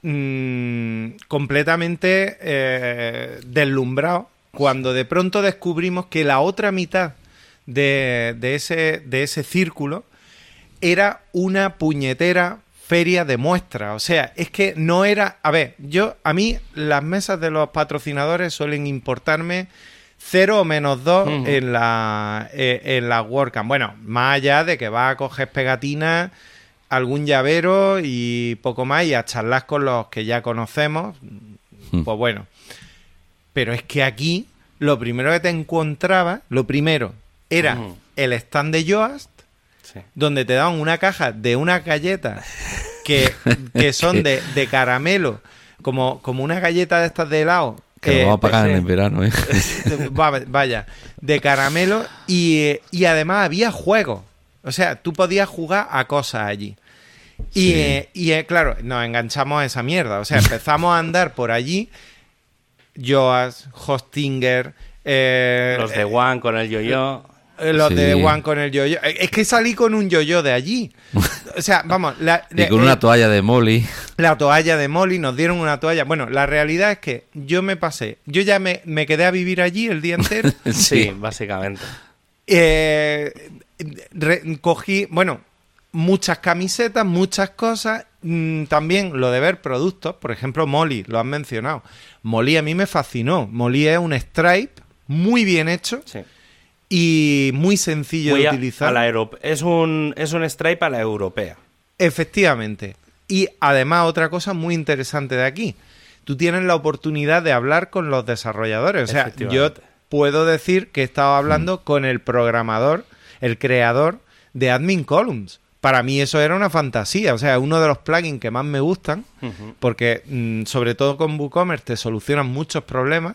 mm, completamente eh, deslumbrados cuando de pronto descubrimos que la otra mitad de, de ese, de ese círculo era una puñetera feria de muestras. O sea, es que no era. A ver, yo, a mí, las mesas de los patrocinadores suelen importarme cero o menos dos en la eh, en la WordCamp. Bueno, más allá de que va a coger pegatinas, algún llavero y poco más, y a charlar con los que ya conocemos. Pues bueno. Pero es que aquí, lo primero que te encontraba, lo primero, era el stand de Yoast, donde te daban una caja de una galleta que, [laughs] que son de, de, caramelo, como, como una galleta de estas de helado. Que lo vamos a pagar en el verano, ¿eh? [laughs] Vaya, de caramelo y, y, además había juegos. O sea, tú podías jugar a cosas allí. Y, eh, y eh, claro, nos enganchamos a esa mierda. O sea, empezamos a andar por allí. Joas, Hostinger. Eh, los de One con el yo-yo. Eh, los de One con el yo-yo. Es que salí con un yo-yo de allí. O sea, [laughs] vamos. La, y con una toalla de Molly. La toalla de Molly, nos dieron una toalla. Bueno, la realidad es que yo me pasé. Yo ya me, me quedé a vivir allí el día entero. [laughs] sí, básicamente. Eh, cogí, bueno, muchas camisetas, muchas cosas. Mm, también lo de ver productos. Por ejemplo, Molly, lo han mencionado. Molly a mí me fascinó. Molly es un stripe muy bien hecho. Sí y muy sencillo muy de a, utilizar. A la es, un, es un stripe a la europea. Efectivamente. Y además otra cosa muy interesante de aquí. Tú tienes la oportunidad de hablar con los desarrolladores. O sea, yo puedo decir que he estado hablando mm. con el programador, el creador de Admin Columns. Para mí eso era una fantasía. O sea, uno de los plugins que más me gustan, uh -huh. porque mm, sobre todo con WooCommerce te solucionan muchos problemas.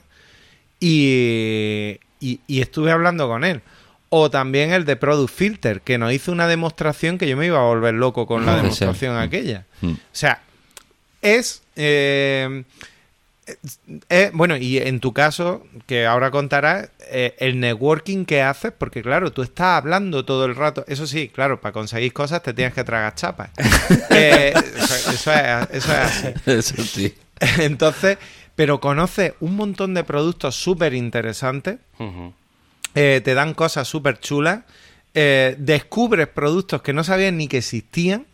Y, y, y, estuve hablando con él. O también el de Product Filter, que nos hizo una demostración que yo me iba a volver loco con la demostración aquella. O sea, es... Eh, eh, bueno, y en tu caso, que ahora contarás, eh, el networking que haces, porque claro, tú estás hablando todo el rato. Eso sí, claro, para conseguir cosas te tienes que tragar chapas. [laughs] eh, eso, eso, es, eso, es, así. [laughs] Eso sí. Entonces, pero conoces un montón de productos súper interesantes, Uh -huh. eh, te dan cosas súper chulas, eh, descubres productos que no sabías ni que existían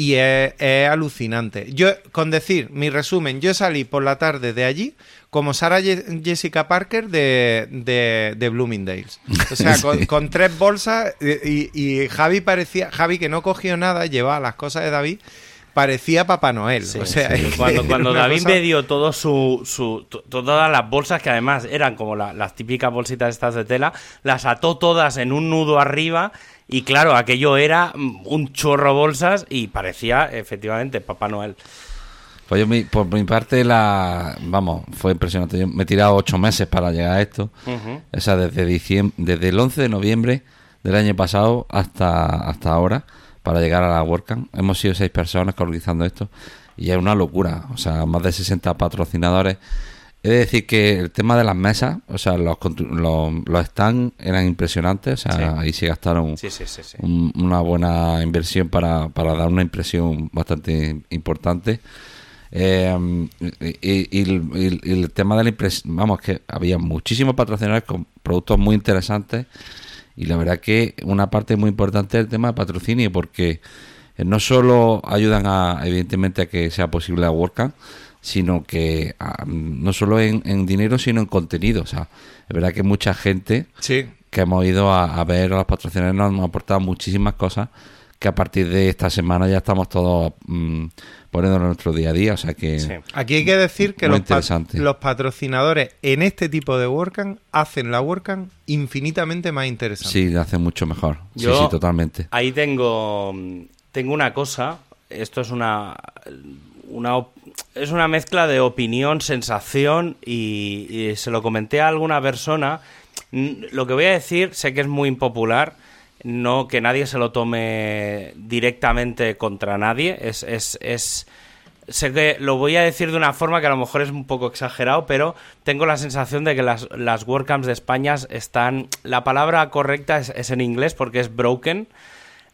y es, es, alucinante. Yo, con decir, mi resumen, yo salí por la tarde de allí como Sarah Je Jessica Parker de, de, de, Bloomingdale's. O sea, [laughs] sí. con, con, tres bolsas y, y, Javi parecía, Javi que no cogió nada, llevaba las cosas de David parecía Papá Noel. Sí, o sea, sí. cuando, cuando David cosa... me dio todo su, su todas las bolsas, que además eran como la, las típicas bolsitas estas de tela, las ató todas en un nudo arriba y claro, aquello era un chorro bolsas y parecía efectivamente Papá Noel. Pues yo, mi, por mi parte, la vamos, fue impresionante. Yo me he tirado ocho meses para llegar a esto. Uh -huh. O sea, desde, diciembre, desde el 11 de noviembre del año pasado hasta, hasta ahora para llegar a la WordCamp. Hemos sido seis personas organizando esto y es una locura. O sea, más de 60 patrocinadores. He de decir que el tema de las mesas, o sea, los, los, los stands eran impresionantes. O sea, sí. ahí se gastaron sí, sí, un, una buena inversión para, para, dar una impresión bastante importante. Eh, y, y, y, y, el tema de la impresión, vamos, que había muchísimos patrocinadores con productos muy interesantes y la verdad que una parte muy importante del tema de patrocinio porque no solo ayudan a evidentemente a que sea posible la WordCamp sino que a, no solo en, en, dinero sino en contenido o sea es verdad que mucha gente sí. que hemos ido a, a ver a los patrocinadores nos han aportado muchísimas cosas que a partir de esta semana ya estamos todos mmm, poniéndolo en nuestro día a día. O sea que. Sí. Aquí hay que decir que los, los, patrocinadores en este tipo de WordCamp hacen la WordCamp infinitamente más interesante. Sí, la hacen mucho mejor. Yo sí, sí, totalmente. Ahí tengo, tengo una cosa. Esto es una. Una es una mezcla de opinión, sensación y, se lo comenté a alguna persona. Lo que voy a decir, sé que es muy impopular no que nadie se lo tome directamente contra nadie. Es, es, es, sé que lo voy a decir de una forma que a lo mejor es un poco exagerado, pero tengo la sensación de que las, las WordCamps de España están. La palabra correcta es, es en inglés porque es broken.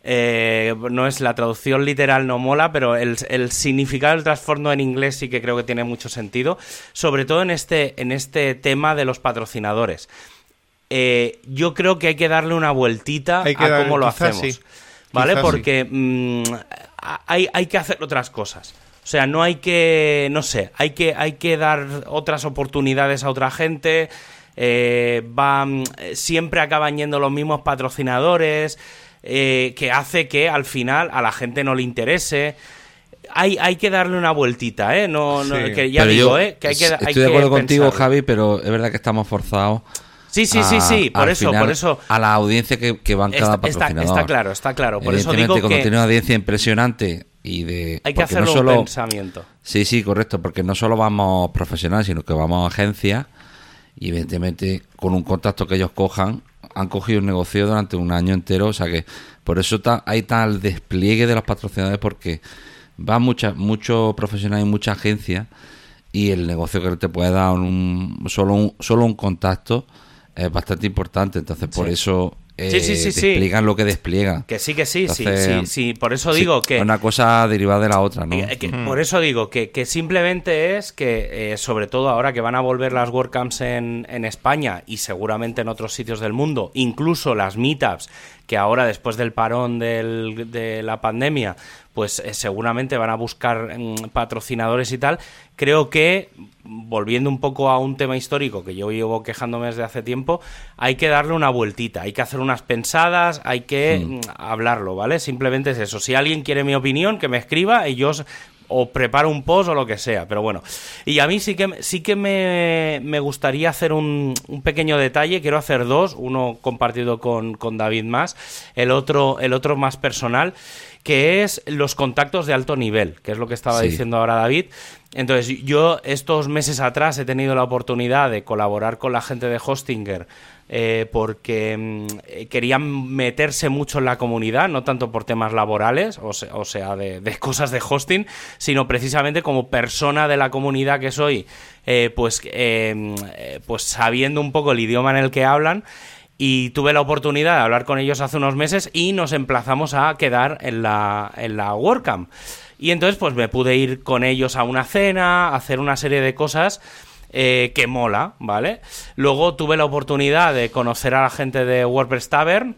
Eh, no es la traducción literal, no mola, pero el, significado del trasfondo en inglés sí que creo que tiene mucho sentido, sobre todo en este, en este tema de los patrocinadores. Eh, yo creo que hay que darle una vueltita a cómo lo hacemos. ¿Vale? Porque mm, hay, hay que hacer otras cosas. O sea, no hay que, no sé, hay que, hay que dar otras oportunidades a otra gente. Eh, van, siempre acaban yendo los mismos patrocinadores, eh, que hace que al final a la gente no le interese. Hay, hay que darle una vueltita, ¿eh? No, que ya digo, ¿eh? Que hay que, estoy de acuerdo contigo, Javi, pero es verdad que estamos forzados. Sí, sí, sí, sí, por eso, por eso. A la audiencia que, que van cada patrocinador. Está, claro, está claro. Por eso digo cuando tiene una audiencia impresionante y de... Hay que hacerlo no solo, un pensamiento. Sí, sí, correcto, porque no solo vamos profesionales, sino que vamos a agencias y evidentemente con un contacto que ellos cojan han cogido un negocio durante un año entero, o sea que por eso hay tal despliegue de los patrocinadores porque va muchos profesionales y mucha agencia y el negocio que te puede dar un, solo, un, solo un contacto es bastante importante, entonces por eso sí, sí, sí, despliegan lo que despliegan. Que sí, que sí, sí, sí, sí, por eso digo que... Una cosa derivada de la otra, ¿no? Por eso digo que, que simplemente es que, eh, sobre todo ahora que van a volver las WordCamps en, en España y seguramente en otros sitios del mundo, incluso las meetups, que ahora después del parón del, de la pandemia, pues eh, seguramente van a buscar mm, patrocinadores y tal. Creo que, volviendo un poco a un tema histórico que yo llevo quejándome desde hace tiempo, hay que darle una vueltita, hay que hacer unas pensadas, hay que mm, hablarlo, ¿vale? Simplemente es eso. Si alguien quiere mi opinión, que me escriba y yo o preparo un post o lo que sea, pero bueno. Y a mí sí que, sí que me, me gustaría hacer un, un, pequeño detalle, quiero hacer dos, uno compartido con, con, David más, el otro, el otro más personal, que es los contactos de alto nivel, que es lo que estaba diciendo ahora David. Entonces, yo estos meses atrás he tenido la oportunidad de colaborar con la gente de Hostinger eh, porque mm, eh, querían meterse mucho en la comunidad, no tanto por temas laborales, o, sea, de, [laughs] cosas de hosting, sino precisamente como persona de la comunidad que soy, eh, pues, mm, pues sabiendo un poco el idioma en el que hablan. Y tuve la oportunidad de hablar con ellos hace unos meses y nos emplazamos a quedar en la, en la WordCamp. Y entonces pues me pude ir con ellos a una cena, hacer una serie de cosas eh, que mola, ¿vale? Luego tuve la oportunidad de conocer a la gente de WordPress Tavern,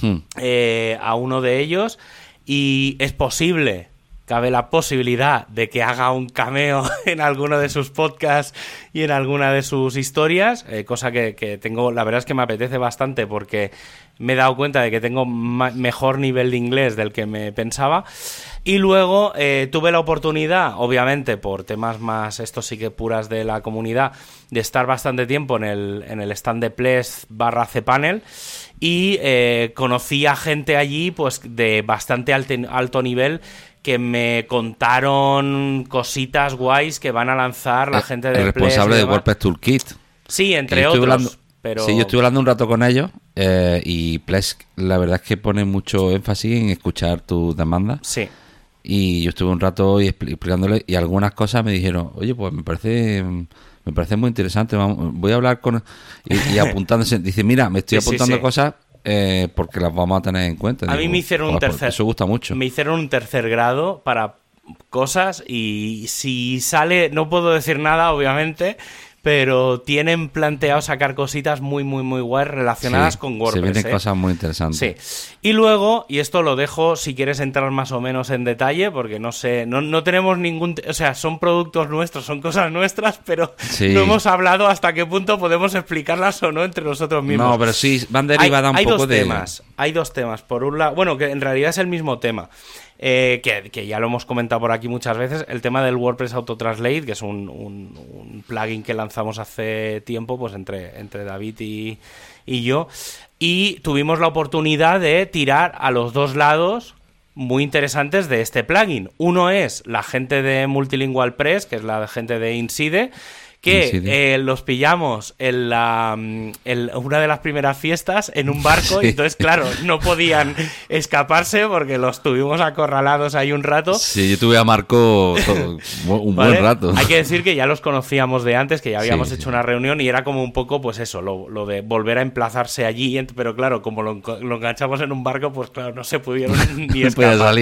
hmm. eh, a uno de ellos, y es posible, cabe la posibilidad de que haga un cameo [laughs] en alguno de sus podcasts y en alguna de sus historias, eh, cosa que, que, tengo, la verdad es que me apetece bastante porque me he dado cuenta de que tengo mejor nivel de inglés del que me pensaba. Y luego eh, tuve la oportunidad, obviamente por temas más, estos sí que puras de la comunidad, de estar bastante tiempo en el, en el stand de Ples barra cPanel y eh, conocí a gente allí pues de bastante alto nivel que me contaron cositas guays que van a lanzar la gente de El responsable de WordPress Toolkit. Sí, entre otros. pero... Sí, yo estuve hablando un rato con ellos eh, y Ples la verdad es que pone mucho énfasis en escuchar tus demandas. Sí. Y yo estuve un rato explicándole y algunas cosas me dijeron, oye, pues me parece me parece muy interesante, voy a hablar con... Y, apuntándose, dice, mira, me estoy apuntando cosas eh, porque las vamos a tener en cuenta. A mí me hicieron un tercer... Eso gusta mucho. Me hicieron un tercer grado para cosas y si sale, no puedo decir nada, obviamente, pero tienen planteado sacar cositas muy, muy, muy guays relacionadas con WordPress. Se vienen ¿eh? cosas muy interesantes. Sí. Y luego, y esto lo dejo si quieres entrar más o menos en detalle, porque no sé, no, no tenemos ningún. O sea, son productos nuestros, son cosas nuestras, pero no hemos hablado hasta qué punto podemos explicarlas o no entre nosotros mismos. No, pero sí, van derivadas un hay poco dos de. Temas, hay dos temas. Por un lado, bueno, que en realidad es el mismo tema. Eh, que, ya lo hemos comentado por aquí muchas veces, el tema del WordPress Auto Translate, que es un, plugin que lanzamos hace tiempo, pues entre, entre David y, y yo, y tuvimos la oportunidad de tirar a los dos lados muy interesantes de este plugin. Uno es la gente de Multilingual Press, que es la gente de Inside, que eh, los pillamos en, la, mm, en una de las primeras fiestas en un barco y entonces, claro, no podían [laughs] escaparse porque los tuvimos acorralados ahí un rato. Sí, yo tuve a Marco [laughs] un buen rato. Hay que decir que ya los conocíamos de antes, que ya habíamos hecho una reunión y era como un poco, pues eso, lo, de volver a emplazarse allí, pero claro, como lo, enganchamos en un barco, pues claro, no se pudieron [laughs] ni escapar.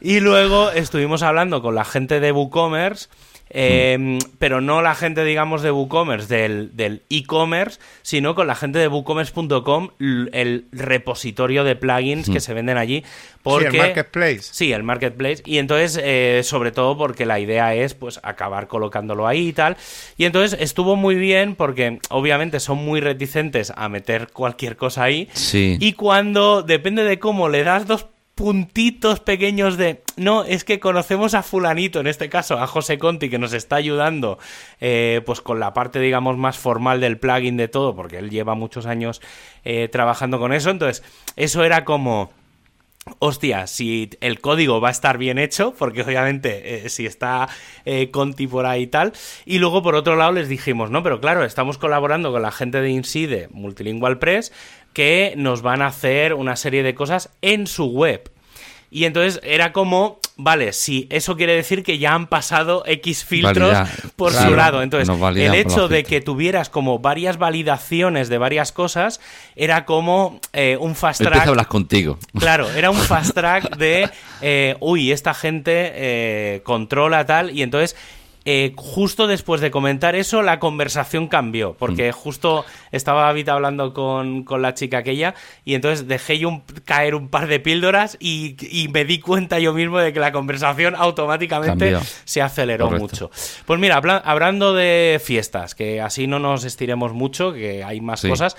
y luego estuvimos hablando con la gente de WooCommerce Em, pero no la gente, digamos, de WooCommerce, del e-commerce, sino con la gente de WooCommerce.com, el repositorio de plugins que se venden allí. Porque, sí, el marketplace. Sí, el marketplace. Y entonces, eh, sobre todo porque la idea es pues acabar colocándolo ahí y tal. Y entonces estuvo muy bien porque obviamente son muy reticentes a meter cualquier cosa ahí. Sí. Y cuando, depende de cómo le das dos puntitos pequeños de no es que conocemos a fulanito en este caso a José Conti que nos está ayudando eh, pues con la parte digamos más formal del plugin de todo porque él lleva muchos años eh, trabajando con eso entonces eso era como hostia, si el código va a estar bien hecho, porque obviamente eh, si está Conti por ahí y tal, y luego por otro lado les dijimos, no, pero claro, estamos colaborando con la gente de Inside Multilingual Press, que nos van a hacer una serie de cosas en su web. Y entonces era como, vale, si eso quiere decir que ya han pasado X filtros por su lado. Entonces, el hecho de que tuvieras como varias validaciones de varias cosas era como eh, un fast track. Empiezo a hablar contigo. Claro, era un [laughs] fast track de, eh, uy, esta gente eh, controla tal. Y entonces eh, justo después de comentar eso, la conversación cambió, porque mm. justo estaba David hablando con, la chica aquella y entonces dejé yo caer un par de píldoras y, me di cuenta yo mismo de que la conversación automáticamente se aceleró mucho. Pues mira, hablando de fiestas, que así no nos estiremos mucho, que hay más cosas,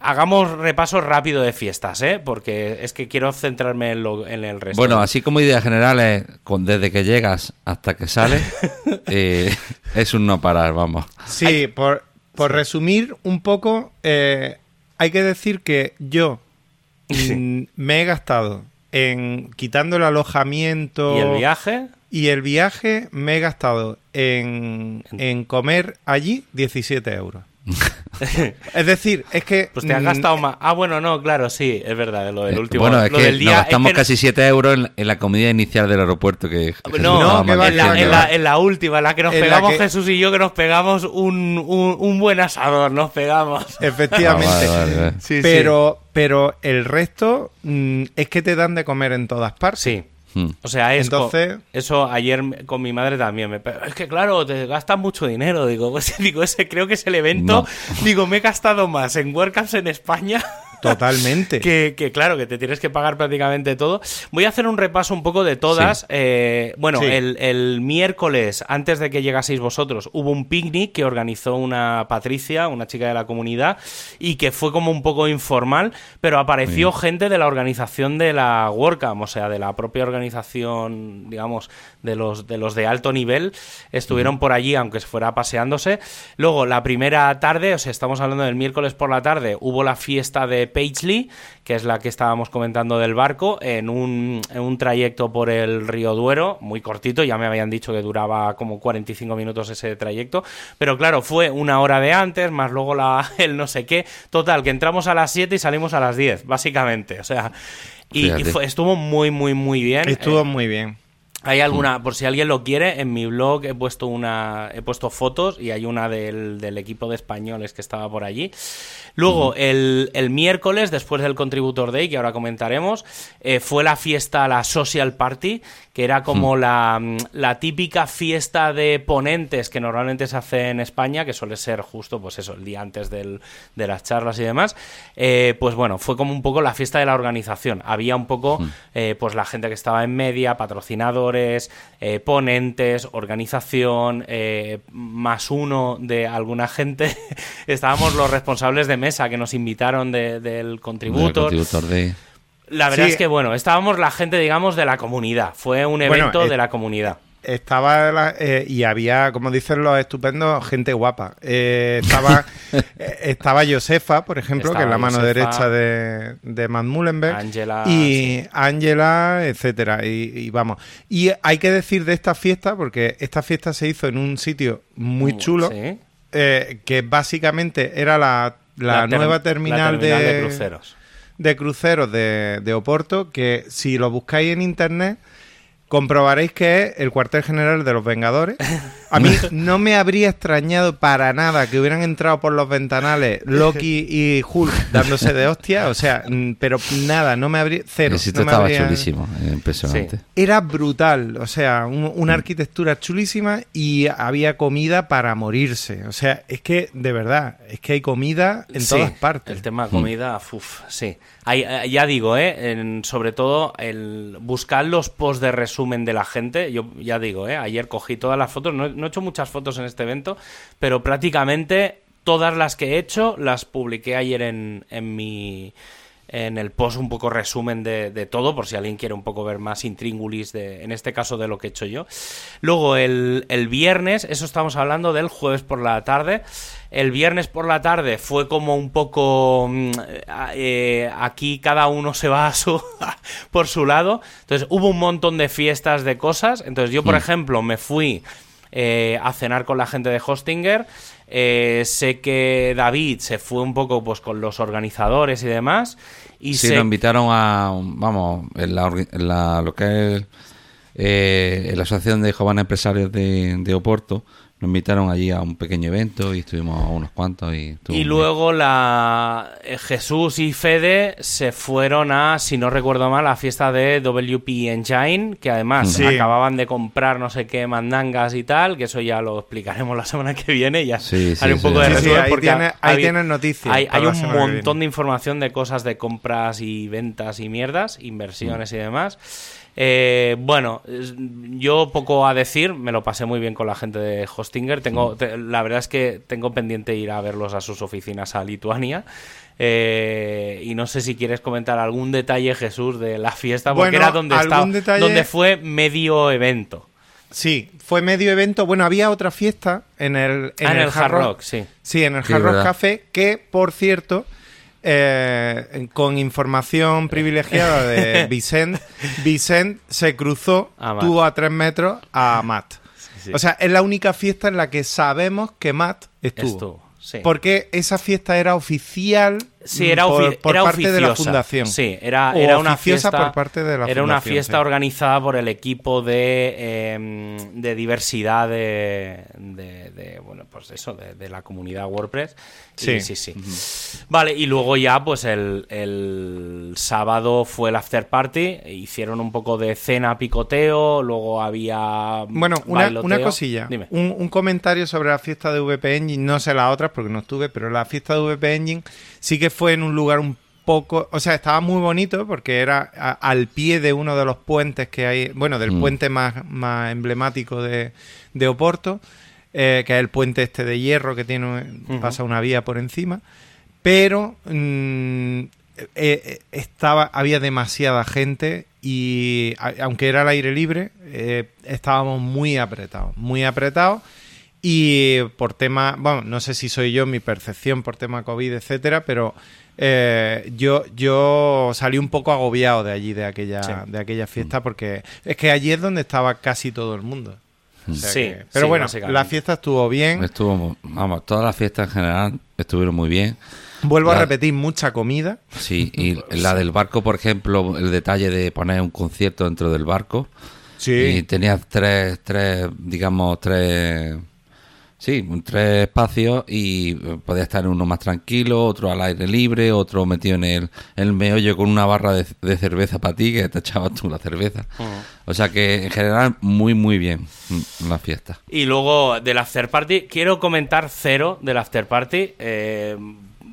hagamos repaso rápido de fiestas, ¿eh? porque es que quiero centrarme en, lo, en el resto. Bueno, así como idea general, es desde que llegas hasta que sales. Eh, [laughs] [laughs] es un no parar, vamos. Sí, por, resumir un poco, eh, hay que decir que yo me he gastado en quitando el alojamiento. ¿Y el viaje? Y el viaje me he gastado en, en comer allí 17 euros. Es decir, es que. Pues te has gastado mm, más. Ah, bueno, no, claro, sí, es verdad, lo del eh, último. Bueno, es que del día, nos gastamos casi 7 euros en, la comida inicial del aeropuerto. que No, en, la, última, en la que nos pegamos Jesús y yo, que nos pegamos un, un, buen asador, nos pegamos. [laughs] Efectivamente. Ah, pero, pero el resto mm, es que te dan de comer en todas partes. Sí. Hmm. O sea, Entonces... eso ayer con mi madre también. Me, es que claro, te gastas mucho dinero. Digo, pues, [laughs] digo ese creo que es el evento. Digo, me he gastado más en WordCamps en España Totalmente. [laughs] que, claro, que te tienes que pagar prácticamente todo. Voy a hacer un repaso un poco de todas. Eh, bueno, el, miércoles, antes de que llegaseis vosotros, hubo un picnic que organizó una Patricia, una chica de la comunidad, y que fue como un poco informal, pero apareció gente de la organización de la WordCamp, o sea, de la propia organización, digamos, de los de, los de alto nivel, estuvieron por allí, aunque fuera paseándose. Luego, la primera tarde, o sea, estamos hablando del miércoles por la tarde, hubo la fiesta de Pagely, que es la que estábamos comentando del barco, en un, en un trayecto por el río Duero, muy cortito, ya me habían dicho que duraba como 45 minutos ese trayecto, pero claro, fue una hora de antes, más luego la, [laughs] el no sé qué, total, que entramos a las 7 y salimos a las 10, básicamente, o sea, y, estuvo muy, muy, muy bien. Estuvo muy bien. Hay alguna, por si alguien lo quiere, en mi blog he puesto una, he puesto fotos y hay una del, del equipo de españoles que estaba por allí. Luego, el, miércoles, después del Contributor Day, que ahora comentaremos, eh, fue la fiesta, la Social Party, que era como la, la, típica fiesta de ponentes que normalmente se hace en España, que suele ser justo, pues eso, el día antes del, de las charlas y demás. Eh, pues bueno, fue como un poco la fiesta de la organización. Había un poco, eh, pues la gente que estaba en media, patrocinadores, ponentes, organización, más uno de alguna gente. [laughs] Estábamos los responsables de mesa que nos invitaron del contributor. La verdad es que, bueno, estábamos la gente, digamos, de la comunidad. Fue un evento de la comunidad. Estaba eh, y había, como dicen los estupendos, gente guapa. Eh, estaba, [laughs] eh, estaba Josefa, por ejemplo, que es la mano derecha de, de Matt Mullenberg. Angela. Y Angela, etcétera. Y, vamos. Y hay que decir de esta fiesta, porque esta fiesta se hizo en un sitio muy chulo. eh, que básicamente era la, la, nueva terminal, de, cruceros. De cruceros de, de Oporto, que si lo buscáis en internet comprobaréis que es el cuartel general de los Vengadores. [laughs] A mí no me habría extrañado para nada que hubieran entrado por los ventanales Loki y Hulk dándose de hostia, o sea, mm, pero nada, no me habría cero. El sitio estaba chulísimo, impresionante. Era brutal, o sea, una mm. arquitectura chulísima y había comida para morirse, o sea, es que de verdad, es que hay comida en todas partes. El tema comida, uff, sí. Eh, ya digo, ¿eh? sobre todo el buscar los posts de resumen de la gente. Yo ya digo, ¿eh? ayer cogí todas las fotos, no, he hecho muchas fotos en este evento, pero prácticamente todas las que he hecho las publiqué ayer en, en mi en el post un poco resumen de, de, todo, por si alguien quiere un poco ver más intríngulis, de, en este caso de lo que he hecho yo. Luego el, el viernes, eso estamos hablando del jueves por la tarde. El viernes por la tarde fue como un poco... Mm, eh, aquí cada uno se va a su, [laughs] por su lado. Entonces hubo un montón de fiestas, de cosas. Entonces yo, por mm. ejemplo, me fui eh, a cenar con la gente de Hostinger. Eh, sé que David se fue un poco pues con los organizadores y demás. Y sí, nos invitaron a, vamos, en la, lo que es eh, la Asociación de Jóvenes Empresarios de, de Oporto, nos invitaron allí a un pequeño evento y estuvimos unos cuantos. Y, y luego la eh, Jesús y Fede se fueron a, si no recuerdo mal, a la fiesta de WP Engine, que además acababan de comprar no sé qué mandangas y tal, que eso ya lo explicaremos la [laughs] semana que viene. Ya sí, haré un poco de resumen porque ahí tienes noticias. Hay, un montón de información de cosas de compras y ventas y mierdas, inversiones y demás. Eh, bueno, yo poco a decir, me lo pasé muy bien con la gente de Hostinger. Tengo, la verdad es que tengo pendiente ir a verlos a sus oficinas a Lituania. Eh, y no sé si quieres comentar algún detalle, Jesús, de la fiesta, porque era donde, estaba, donde fue medio evento. Sí, fue medio evento. Bueno, había otra fiesta en el, en, ah, el, Hard Rock, sí. Sí, en el Hard Rock Café, que por cierto eh, con información privilegiada de [laughs] Vicent, Vicent se cruzó, tuvo a tres metros a Matt. O sea, es la única fiesta en la que sabemos que Matt estuvo. Porque esa fiesta era oficial Sí, era, por, parte de la fundación. Sí, era, era una fiesta por parte de la Era una fiesta organizada por el equipo de, em, de diversidad de, de, bueno, pues eso, de, la comunidad WordPress. Sí, sí, sí. Vale, y luego ya, pues el, el sábado fue el after party, hicieron un poco de cena picoteo, luego había Bueno, una, una cosilla, Dime. Un, un comentario sobre la fiesta de VP Engine, no sé las otras porque no estuve, pero la fiesta de VP Engine sí que fue en un lugar un poco, o sea, estaba muy bonito porque era al pie de uno de los puentes que hay, bueno, del mm. puente más, más emblemático de, de Oporto, eh, que es el puente este de hierro que tiene, pasa una vía por encima, pero mm, eh, eh, estaba, había demasiada gente y aunque era al aire libre, estábamos muy apretados, muy apretados y por tema, bueno, no sé si soy yo, mi percepción por tema COVID, etcétera, pero eh, yo, yo salí un poco agobiado de allí, de aquella, de aquella fiesta, porque es que allí es donde estaba casi todo el mundo. sí, pero bueno, la fiesta estuvo bien. Estuvo, vamos, todas las fiestas en general estuvieron muy bien. Vuelvo a repetir, mucha comida. Sí, y la del barco, por ejemplo, el detalle de poner un concierto dentro del barco. Sí. Y tenías tres, tres, digamos, tres Sí, tres espacios y eh, podía estar uno más tranquilo, otro al aire libre, otro metido en el, el meollo con una barra de, cerveza para ti, que te [laughs] echabas tú la cerveza. O sea que en general muy, muy bien mm, la fiesta. Y luego del after party, quiero comentar cero del after party. Eh,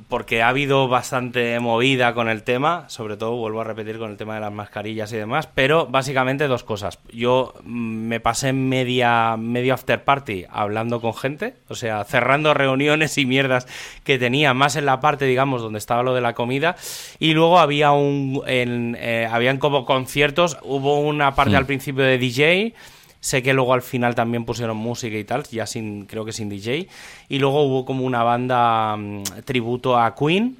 porque ha habido bastante movida con el tema, sobre todo vuelvo a repetir con el tema de las mascarillas y demás, pero básicamente dos cosas. Yo mm, me pasé media medio after party hablando con gente, o sea, cerrando reuniones y mierdas que tenía más en la parte, digamos, donde estaba lo de la comida y luego había un en, eh, habían como conciertos, hubo una parte mm. al principio de DJ Sé que luego al final también pusieron música y tal, ya sin, creo que sin DJ. Y luego hubo como una banda mm, tributo a Queen.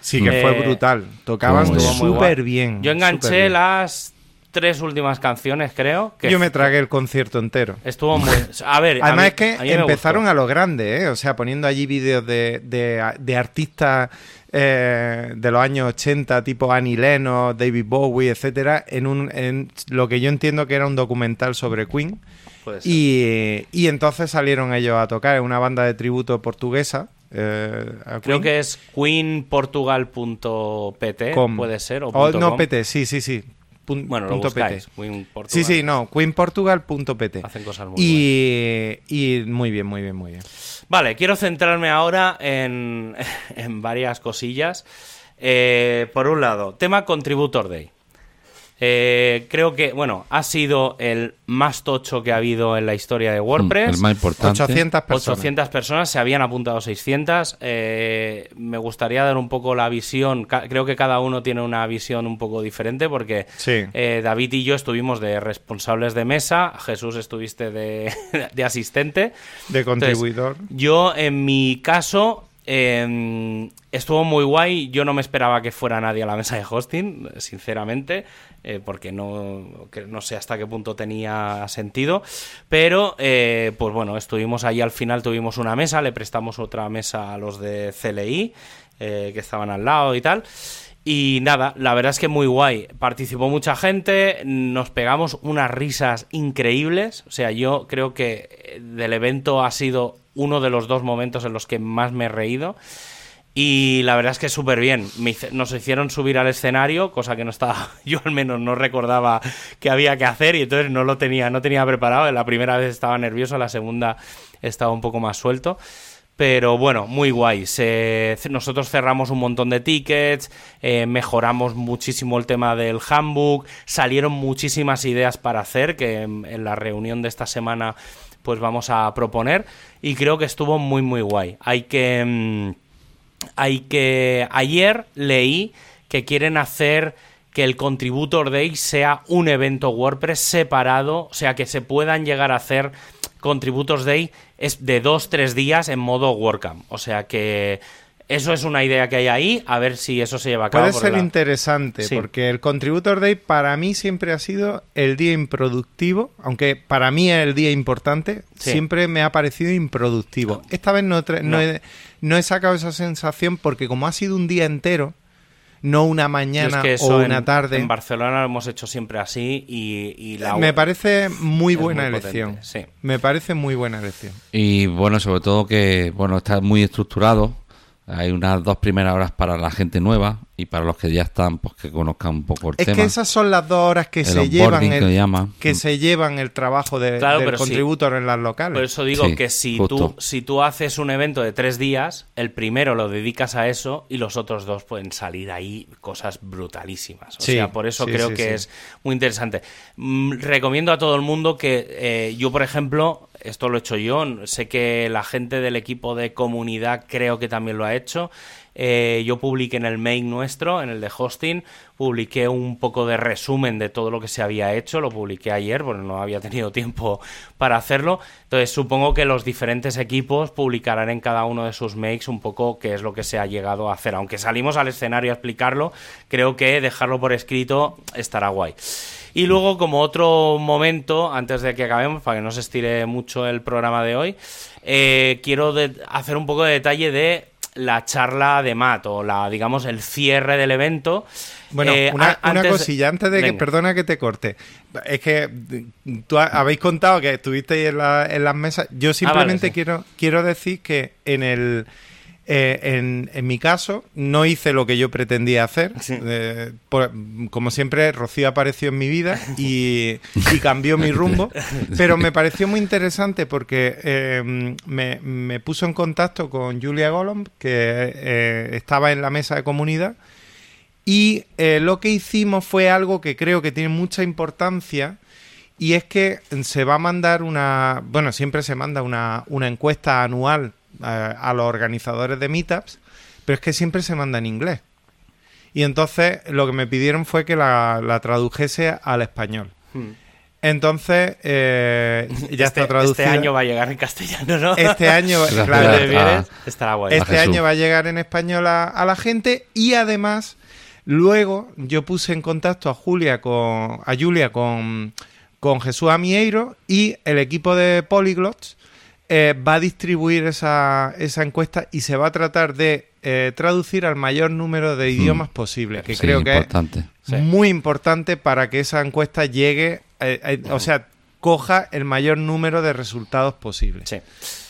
Sí, que fue eh, brutal. Tocaban súper bien. Yo enganché las tres últimas canciones, creo. Que Yo me tragué el concierto entero. Estuvo muy. A ver. a Además mí- es que a empezaron a lo grande, ¿eh? O sea, poniendo allí vídeos de, de, de artistas eh, de los años 80, tipo Annie Lennox, David Bowie, etcétera, en, un, en lo que yo entiendo que era un documental sobre Queen. Y, y entonces salieron ellos a tocar en una banda de tributo portuguesa. eh, Creo que es queenportugal.pt, puede ser. O Oh, punto no, com. PT, sí, sí, sí. Bueno, lo buscáis. PT. Queen Portugal. Sí, sí, no, queenportugal.pt. Hacen cosas muy Y, y muy bien, muy bien, muy bien. Vale, quiero centrarme ahora en, [laughs] en varias cosillas. Eh, por un lado, tema Contributor Day. Eh, creo que, bueno, ha sido el más tocho que ha habido en la historia de WordPress. Mm, El más importante. 800 personas. 800 personas, se habían apuntado 600. Eh, me gustaría dar un poco la visión. Creo que cada uno tiene una visión un poco diferente porque Sí. eh, David y yo estuvimos de responsables de mesa, Jesús estuviste de, [laughs] de asistente. De Entonces, contribuidor. yo, en mi caso, eh, estuvo muy guay. Yo no me esperaba que fuera nadie a la mesa de hosting, sinceramente, eh, porque no, que no sé hasta qué punto tenía sentido. Pero, eh, pues bueno, estuvimos ahí al final, tuvimos una mesa, le prestamos otra mesa a los de CLI, eh, que estaban al lado y tal. Y nada, la verdad es que muy guay. Participó mucha gente, nos pegamos unas risas increíbles. O sea, yo creo que eh, del evento ha sido uno de los dos momentos en los que más me he reído. Y la verdad es que súper bien. Nos hicieron subir al escenario, cosa que no estaba, [laughs] yo al menos no recordaba que había que hacer y entonces no lo tenía, no tenía preparado. La primera vez estaba nervioso, la segunda estaba un poco más suelto. Pero bueno, muy guay. Nosotros cerramos un montón de tickets, eh, mejoramos muchísimo el tema del handbook, salieron muchísimas ideas para hacer que en, en la reunión de esta semana pues vamos a proponer y creo que estuvo muy muy guay. Hay que... mm, hay que ayer leí que quieren hacer que el Contributor Day sea un evento WordPress separado, o sea que se puedan llegar a hacer Contributors Day es de dos tres días en modo WordCamp, o sea que eso es una idea que hay ahí, a ver si eso se lleva a cabo. Puede ser la- interesante, Sí. porque el Contributor Day para mí siempre ha sido el día improductivo, aunque para mí es el día importante, Sí. siempre me ha parecido improductivo. Esta vez no, no No. he, no he sacado esa sensación porque como ha sido un día entero, no una es mañana que o una en, tarde, En Barcelona lo hemos hecho siempre así y, y la me parece muy buena muy elección. potente, sí. Me parece muy buena elección. Y bueno, sobre todo que bueno está muy estructurado. Hay unas dos primeras horas para la gente nueva y para los que ya están, pues que conozcan un poco el Es tema. que esas son las dos horas que El se llevan que el, que Mm. se llevan el trabajo de- Claro, del sí. contributor en las locales. Por eso digo Sí, que si justo. tú, si tú haces un evento de tres días, el primero lo dedicas a eso y los otros dos pueden salir ahí cosas brutalísimas. O Sí, sea, por eso sí, creo sí, que sí. es muy interesante. Mm, recomiendo a todo el mundo que eh, yo, por ejemplo, esto lo he hecho yo, sé que la gente del equipo de comunidad creo que también lo ha hecho. Eh, yo publiqué en el mail nuestro, en el de hosting, publiqué un poco de resumen de todo lo que se había hecho, lo publiqué ayer, porque no había [laughs] tenido tiempo para hacerlo. Entonces supongo que los diferentes equipos publicarán en cada uno de sus makes un poco qué es lo que se ha llegado a hacer. Aunque salimos al escenario a explicarlo, creo que dejarlo por escrito estará guay. Y luego, como otro momento, antes de que acabemos, para que no se estire mucho el programa de hoy, eh, quiero hacer un poco de detalle de la charla de Matt o la digamos el cierre del evento. Bueno, Eh, una, cosilla, antes de que, perdona que te corte, es que tú ha- habéis contado que estuvisteis en, la- en las mesas, yo simplemente Ah, sí. quiero, quiero decir que en el... eh, en, en mi caso, no hice lo que yo pretendía hacer. Sí. Eh, por- como siempre, Rocío apareció en mi vida y, y cambió mi rumbo. Pero me pareció muy interesante porque eh, me, me puso en contacto con Julia Golom, que eh, estaba en la mesa de comunidad. Y lo que hicimos fue algo que creo que tiene mucha importancia y es que se va a mandar una, bueno, siempre se manda una, una encuesta anual a los organizadores de meetups, pero es que siempre se manda en inglés. Y entonces lo que me pidieron fue que la, la tradujese al español. Hmm. Entonces, eh, ya este, está traducida. este año va a llegar en castellano, ¿no? Este año, claro, Ah. estará guay. este año va a llegar en español a, a la gente y además Luego yo puse en contacto a Julia con a Julia con, con Jesús Amieiro y el equipo de Polyglots eh, va a distribuir esa, esa encuesta y se va a tratar de eh, traducir al mayor número de idiomas posible, que Sí, creo que importante. es muy importante para que esa encuesta llegue, eh, eh, o sea, coja el mayor número de resultados posibles. Sí.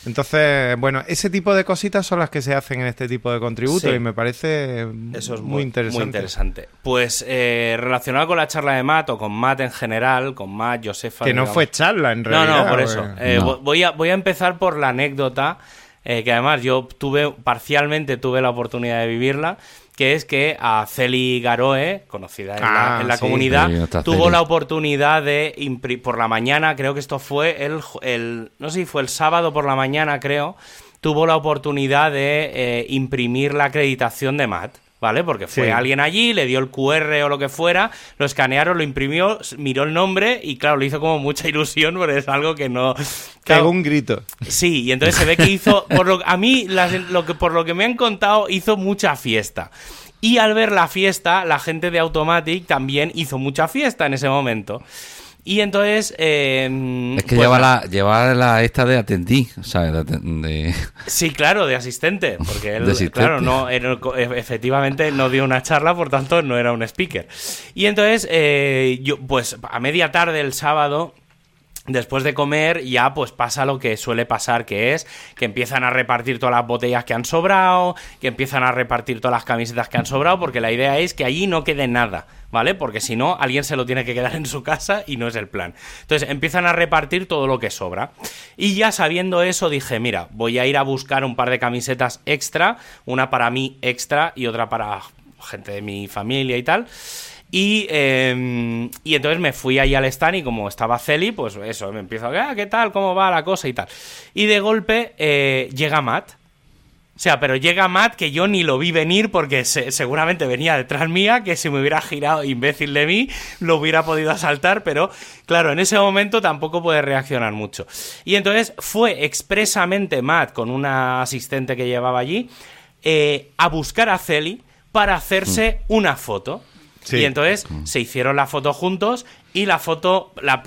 Entonces, bueno, ese tipo de cositas son las que se hacen en este tipo de contributos Sí. y me parece Eso es muy, interesante. Muy interesante. Pues eh, relacionado con la charla de Matt o con Matt en general, con Matt, Josefa. Que no digamos- fue charla, en No, realidad. no, por pues. eso. Eh, No. vo- Voy, a, voy a empezar por la anécdota, eh, que además yo tuve, parcialmente tuve la oportunidad de vivirla, que es que a Celi Garoe, conocida en la, Ah, en la sí. comunidad, Sí, tuvo Celi. la oportunidad de, impri- por la mañana, creo que esto fue el, el, no sé si fue el sábado por la mañana, creo, tuvo la oportunidad de eh, imprimir la acreditación de Matt. ¿Vale? Porque fue Sí. alguien allí, le dio el QR o lo que fuera, lo escanearon, lo imprimió, miró el nombre y claro, le hizo como mucha [laughs] ilusión porque es algo que no... claro, Pegó un grito. Sí, y entonces se ve que hizo, [laughs] por lo, a mí, las- lo que, por lo que me han contado, hizo mucha fiesta. Y al ver la fiesta, la gente de Automatic también hizo mucha fiesta en ese momento. Y entonces... eh, Es que pues lleva, la, lleva la esta de atendí, ¿sabes? De, Sí, claro, de asistente, [laughs] porque él, asistente. claro, no, era- e- efectivamente no dio una charla, por tanto no era un speaker. Y entonces, eh, yo, pues a media tarde el sábado, después de comer, ya pues pasa lo que suele pasar, que es que empiezan a repartir todas las botellas que han sobrado, que empiezan a repartir todas las camisetas que han sobrado, porque la idea es que allí no quede nada. ¿Vale? Porque si no, alguien se lo tiene que quedar en su casa y no es el plan. Entonces empiezan a repartir todo lo que sobra. Y ya sabiendo eso, dije, mira, voy a ir a buscar un par de camisetas extra, una para mí extra y otra para gente de mi familia y tal. Y, eh, y entonces me fui ahí al stand y como estaba Celi, pues eso, me empiezo a ah, ¿qué tal? ¿Cómo va la cosa y tal? Y de golpe eh, llega Matt. O sea, pero llega Matt que yo ni lo vi venir porque se- seguramente venía detrás mía, que si me hubiera girado imbécil de mí, lo hubiera podido asaltar, pero claro, en ese momento tampoco puede reaccionar mucho. Y entonces fue expresamente Matt con una asistente que llevaba allí eh, a buscar a Celi para hacerse una foto. Sí. Y entonces se hicieron la foto juntos y la foto... La,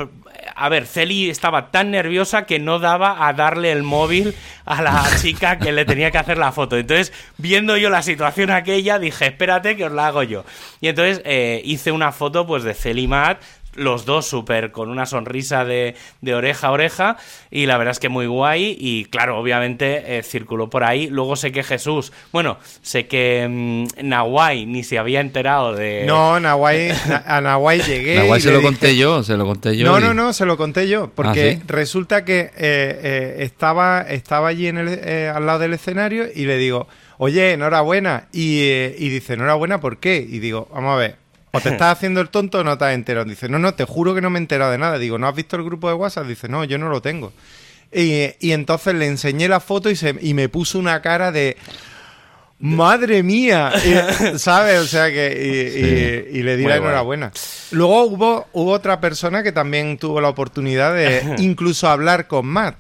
a ver, Celi estaba tan nerviosa que no daba a darle el móvil a la [laughs] chica que le tenía que hacer la foto. Entonces, viendo yo la situación aquella, dije, espérate que os la hago yo. Y entonces eh, hice una foto pues de Celi Matt, los dos súper con una sonrisa de, de oreja a oreja y la verdad es que muy guay y claro, obviamente eh, circuló por ahí. Luego sé que Jesús, bueno, sé que mm, Nahuay ni se había enterado de... No, Nahuay, [laughs] na- a Nahuay llegué. La guay y se lo dije- conté yo, se lo conté yo. No, y- no, no, se lo conté yo. Porque Ah, ¿sí? resulta que eh, eh, estaba, estaba allí en el, eh, al lado del escenario y le digo, oye, enhorabuena. Y, eh, y dice, enhorabuena, ¿por qué? Y digo, vamos a ver, o te estás haciendo el tonto o no te has enterado. Dice, no, no, te juro que no me he enterado de nada. Digo, ¿no has visto el grupo de WhatsApp? Dice, no, yo no lo tengo. Y, y entonces le enseñé la foto y, se, y me puso una cara de... ¡Madre mía! [laughs] ¿Sabes? O sea que... Y, y- y le di la enhorabuena. Luego hubo, hubo otra persona que también tuvo la oportunidad de [laughs] incluso hablar con Matt,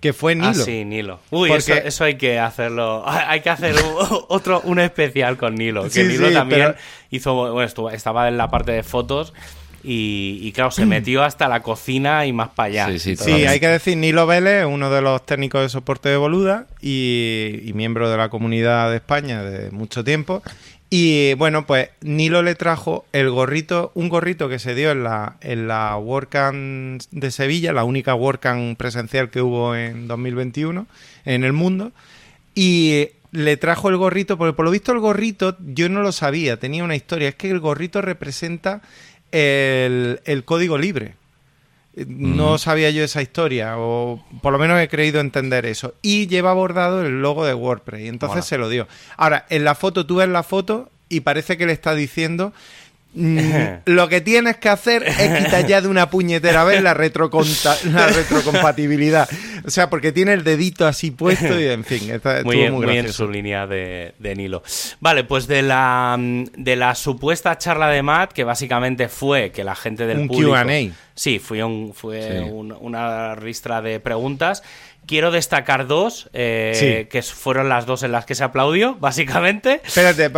que fue Nilo. Ah, sí, Nilo. Uy, Porque- eso, eso hay que hacerlo. [laughs] Hay que hacer un- [laughs] otro, un especial con Nilo. Que Sí, Nilo sí, también pero- hizo. Bueno, estuvo- estaba en la parte de fotos y, y, claro, se metió hasta la cocina y más para allá. Sí, sí, Sí, hay que decir, Nilo Vélez, uno de los técnicos de soporte de Boluda y, y miembro de la comunidad de España de mucho tiempo. Y bueno, pues Nilo le trajo el gorrito, un gorrito que se dio en la, en la WordCamp de Sevilla, la única WordCamp presencial que hubo en 2021 en el mundo. Y le trajo el gorrito, porque por lo visto el gorrito yo no lo sabía, tenía una historia. Es que el gorrito representa el, el código libre. No sabía yo esa historia, o por lo menos he creído entender eso. Y lleva bordado el logo de WordPress, y entonces se lo dio. Ahora, en la foto, tú ves la foto y parece que le está diciendo. Mm, [laughs] lo que tienes que hacer es [laughs] quitar ya de una puñetera vez [laughs] la, retrocompatibilidad. O sea, porque tiene el dedito así puesto y en fin, está, Muy, estuvo en- muy, muy en gracioso. su línea de, de Nilo. Vale, pues de la, de la supuesta charla de Matt, que básicamente fue que la gente del Un público... Q&A. Sí, fue, un, fue Sí. un- una ristra de preguntas quiero destacar dos, eh, que fueron las dos en las que se aplaudió, [laughs] básicamente. Espérate,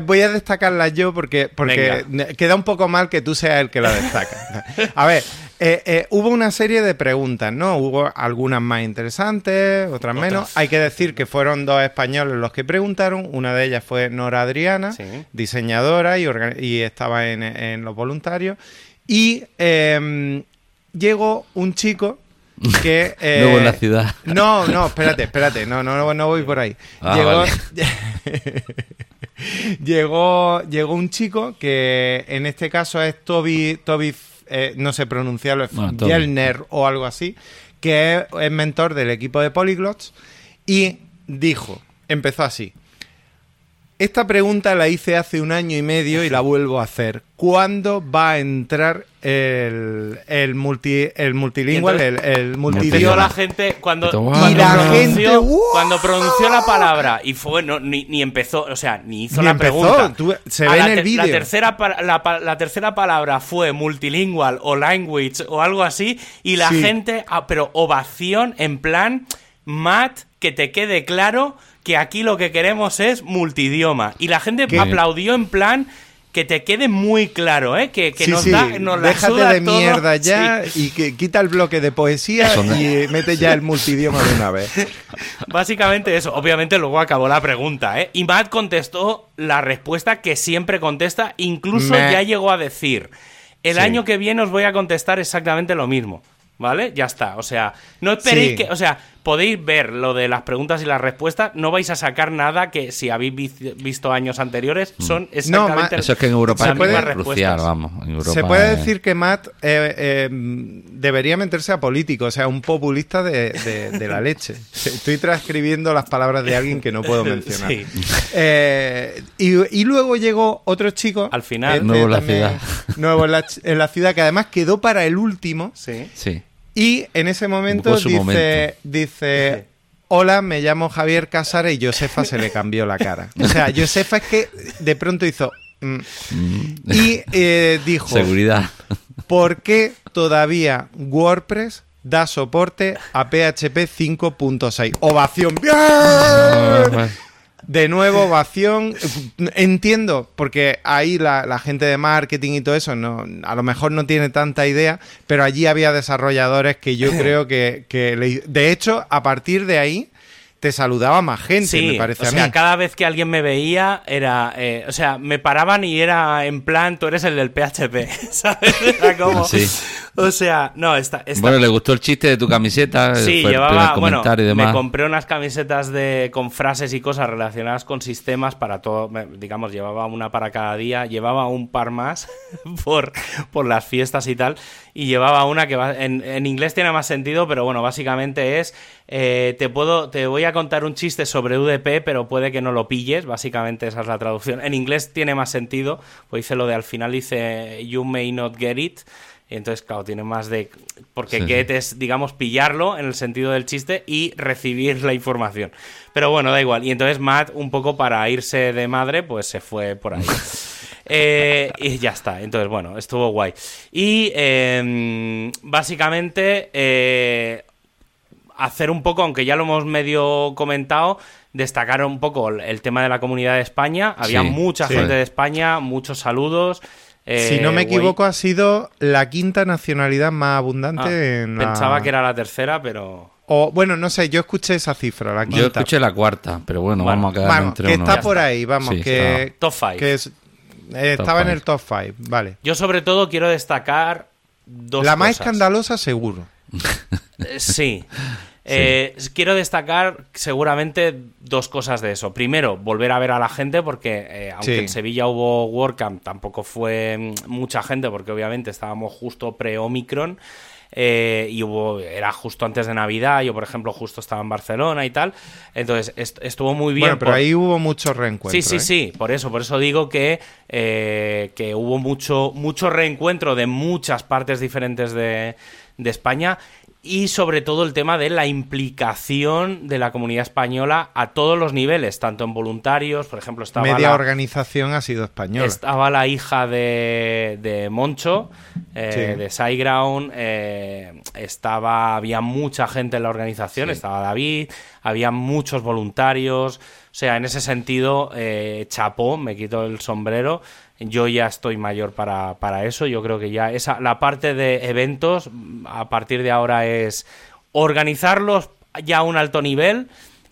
voy a destacarlas yo porque, porque queda un poco mal que tú seas el que la destaca. [laughs] A ver, eh, eh, hubo una serie de preguntas, ¿no? Hubo algunas más interesantes, otras, menos. Hay que decir que fueron dos españoles los que preguntaron. Una de ellas fue Nora Adriana, diseñadora y, estaba en, los voluntarios. Y em, llegó un chico que... [laughs] en la ciudad. No, no, espérate, espérate, no, no, no voy por ahí. Ah, llegó, [laughs] llegó, llegó, un chico que en este caso es Toby, Toby eh, no sé pronunciarlo, es o algo así, que es mentor del equipo de Polyglots y dijo, empezó así. Esta pregunta la hice hace un año y medio y la vuelvo a hacer. ¿Cuándo va a entrar el, el, multi, el multilingüe, el, el multidioma? la gente cuando, pronunció, cuando pronunció la palabra y fue no, ni, empezó, o sea, ni hizo la pregunta. se ve en el vídeo. La tercera, la, tercera palabra fue multilingual o language o algo así y la gente, ah, pero ovación en plan, Matt, que te quede claro que aquí lo que queremos es multidioma. Y la gente aplaudió en plan que te quede muy claro, ¿eh? Que, nos da, nos Déjate de mierda ya y que quita el bloque de poesía y mete ya el multidioma de una vez. [laughs] Básicamente eso. Obviamente luego acabó la pregunta, ¿eh? Y Matt contestó la respuesta que siempre contesta, incluso ya llegó a decir, el año que viene os voy a contestar exactamente lo mismo. ¿Vale? Ya está. O sea, no esperéis que. O sea, podéis ver lo de las preguntas y las respuestas. No vais a sacar nada que si habéis visto años anteriores mm. son exactamente no, Eso es que en Europa es crucial, vamos. se puede decir que Matt eh, eh, debería meterse a político, o sea, un populista de, la leche. [laughs] Estoy transcribiendo las palabras de alguien que no puedo mencionar. [laughs] Eh, y, luego llegó otro chico. Al final. nuevo en la ciudad. [laughs] Nuevo en la, en la ciudad, que además quedó para el último. Sí. Sí. Y en ese momento dice, dice hola, me llamo Javier Casares y Josefa se le cambió la cara. O sea, [laughs] Josefa es que de pronto hizo... Mm". Mm. y eh, dijo... Seguridad. ¿Por qué todavía WordPress da soporte a PHP 5.6? Ovación. ¡Bien! De nuevo, ovación. Entiendo, porque ahí la, gente de marketing y todo eso no, a lo mejor no tiene tanta idea, pero allí había desarrolladores que yo creo que, que de hecho, a partir de ahí te saludaba más gente, me parece o sea, cada vez que alguien me veía era, eh, o sea, me paraban y era en plan, tú eres el del PHP, [laughs] ¿sabes? Era como, sí. o sea, no, está, Bueno, le gustó el chiste de tu camiseta, sí, llevaba, bueno, me compré unas camisetas de con frases y cosas relacionadas con sistemas para todo, digamos, llevaba una para cada día, llevaba un par más [laughs] por, por las fiestas y tal, y llevaba una que va, en, en inglés tiene más sentido, pero bueno, básicamente es eh, te puedo, te voy a contar un chiste sobre UDP, pero puede que no lo pilles. Básicamente esa es la traducción. En inglés tiene más sentido, pues dice lo de al final dice you may not get it. Y entonces, claro, tiene más de. Porque get es, digamos, pillarlo en el sentido del chiste y recibir la información. Pero bueno, da igual. Y entonces Matt, un poco para irse de madre, pues se fue por ahí. [laughs] Eh, y ya está. Entonces, bueno, estuvo guay. Y em, básicamente, eh, hacer un poco, aunque ya lo hemos medio comentado, destacar un poco el tema de la comunidad de España. Había mucha gente de España, muchos saludos. si no me eh, equivoco, ha sido la quinta nacionalidad más abundante ah, en Pensaba que era la tercera, pero... O, bueno, no sé, yo escuché esa cifra, la quinta. Yo escuché la cuarta, pero bueno, vamos a quedar entre que está por ahí, vamos, que... Top 5. Que eh, estaba en el top 5, vale. Yo sobre todo quiero destacar dos La más escandalosa, seguro. Eh, sí. Eh, quiero destacar seguramente dos cosas de eso. Primero, volver a ver a la gente, porque eh, aunque en Sevilla hubo WordCamp, tampoco fue mm, mucha gente, porque obviamente estábamos justo pre-Omicron. y hubo, era justo antes de Navidad, yo por ejemplo justo estaba en Barcelona y tal, entonces estuvo muy bien. Bueno, pero ahí hubo mucho reencuentro. Sí, sí, sí, por eso, por eso digo que, que hubo mucho, mucho reencuentro de muchas partes diferentes de, de España y sobre todo el tema de la implicación de la comunidad española a todos los niveles, tanto en voluntarios, por ejemplo, estaba Media la, organización ha sido española. estaba la hija de, de Moncho, eh, Sí. de Sideground, eh, estaba, había mucha gente en la organización, Sí. estaba David, había muchos voluntarios, o sea, en ese sentido, eh, chapó, me quito el sombrero. Yo ya estoy mayor para, para eso. Yo creo que ya esa, la parte de eventos, a partir de ahora es organizarlos ya a un alto nivel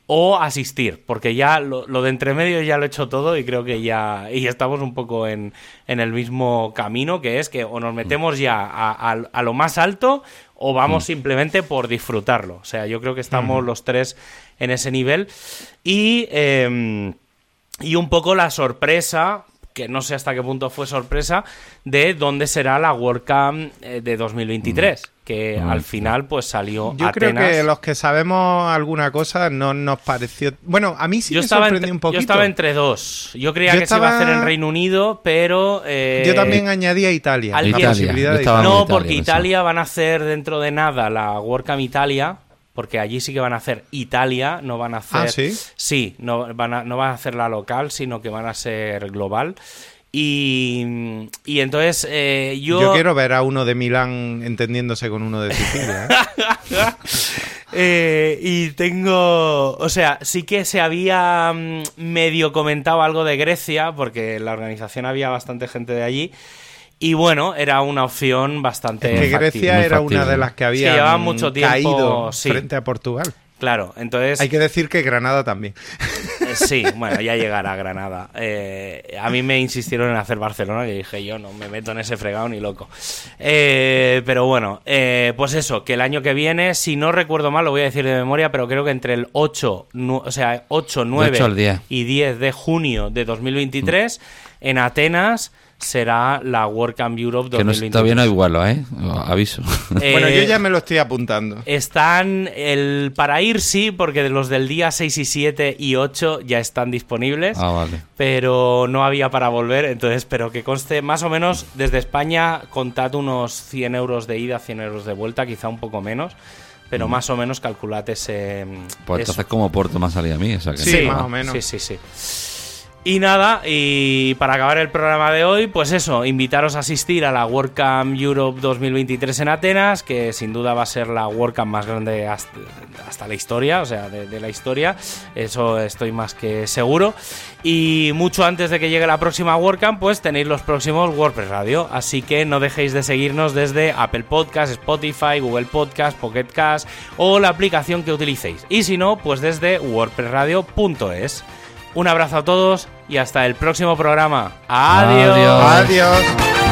o asistir, porque ya lo, lo de entre medio ya lo he hecho todo y creo que ya y estamos un poco en, en el mismo camino, que es que o nos metemos ya a, a- a lo más alto o vamos simplemente por disfrutarlo. O sea, yo creo que estamos los tres en ese nivel y, eh, y un poco la sorpresa, que no sé hasta qué punto fue sorpresa, de dónde será la WordCamp eh, de 2023, que Mm. al final pues salió Yo creo que los que sabemos alguna cosa no nos pareció. Bueno, a mí sí yo me estaba, sorprendió entre, un poquito. yo estaba entre dos. Yo creía Yo que se iba a hacer en Reino Unido, pero... eh, Yo también añadía Italia. Alguien- la Italia, posibilidad de Italia. No, Italia, porque. Italia van a hacer dentro de nada la WordCamp Italia, porque allí sí que van a hacer Italia, no van a hacer... Ah, ¿sí? Sí, no van a, no van a hacer la local, sino que van a ser global. Y, y entonces eh, yo... Yo quiero ver a uno de Milán entendiéndose con uno de Sicilia. ¿eh? [laughs] Eh, y tengo, o sea, sí que se había mm, medio comentado algo de Grecia, porque en la organización había bastante gente de allí. Y bueno, era una opción bastante. que factible. Grecia era factible. una de las que había llevaba mucho tiempo, caído sí. frente a Portugal. Claro, entonces. Hay que decir que Granada también. eh, sí, bueno, ya llegará a Granada. Eh, a mí me insistieron en hacer Barcelona y dije yo no me meto en ese fregado ni loco. Eh, pero bueno, eh, pues eso, que el año que viene, si no recuerdo mal, lo voy a decir de memoria, pero creo que entre el 8, nu- o sea, 8, 9 8 al 10. y 10 de junio de 2023 en Atenas será la WordCamp Europe Que no, 2023. todavía no hay vuelo, ¿eh? Aviso. Eh, bueno, yo ya me lo estoy apuntando. Están el para ir sí, porque de los del día 6 y 7 y 8 ya están disponibles, ah, vale. pero no había para volver, entonces espero que conste más o menos desde España contad unos 100 euros de ida, 100 euros de vuelta, quizá un poco menos, pero más o menos calculad ese... Pues eso. entonces como Porto me ha salido a mí. O sea que Sí, no. más o menos. Sí, sí, sí. Y nada, y para acabar el programa de hoy, pues eso, invitaros a asistir a la WordCamp Europe 2023 en Atenas, que sin duda va a ser la WordCamp más grande hasta, la historia, o sea, de, de la historia, eso estoy más que seguro. Y mucho antes de que llegue la próxima WordCamp, pues tenéis los próximos WordPress Radio, así que no dejéis de seguirnos desde Apple Podcast, Spotify, Google Podcast, Pocket Cast o la aplicación que utilicéis. Y si no, pues desde wordpressradio.es. Un abrazo a todos y hasta el próximo programa. Adiós. Adiós. Adiós.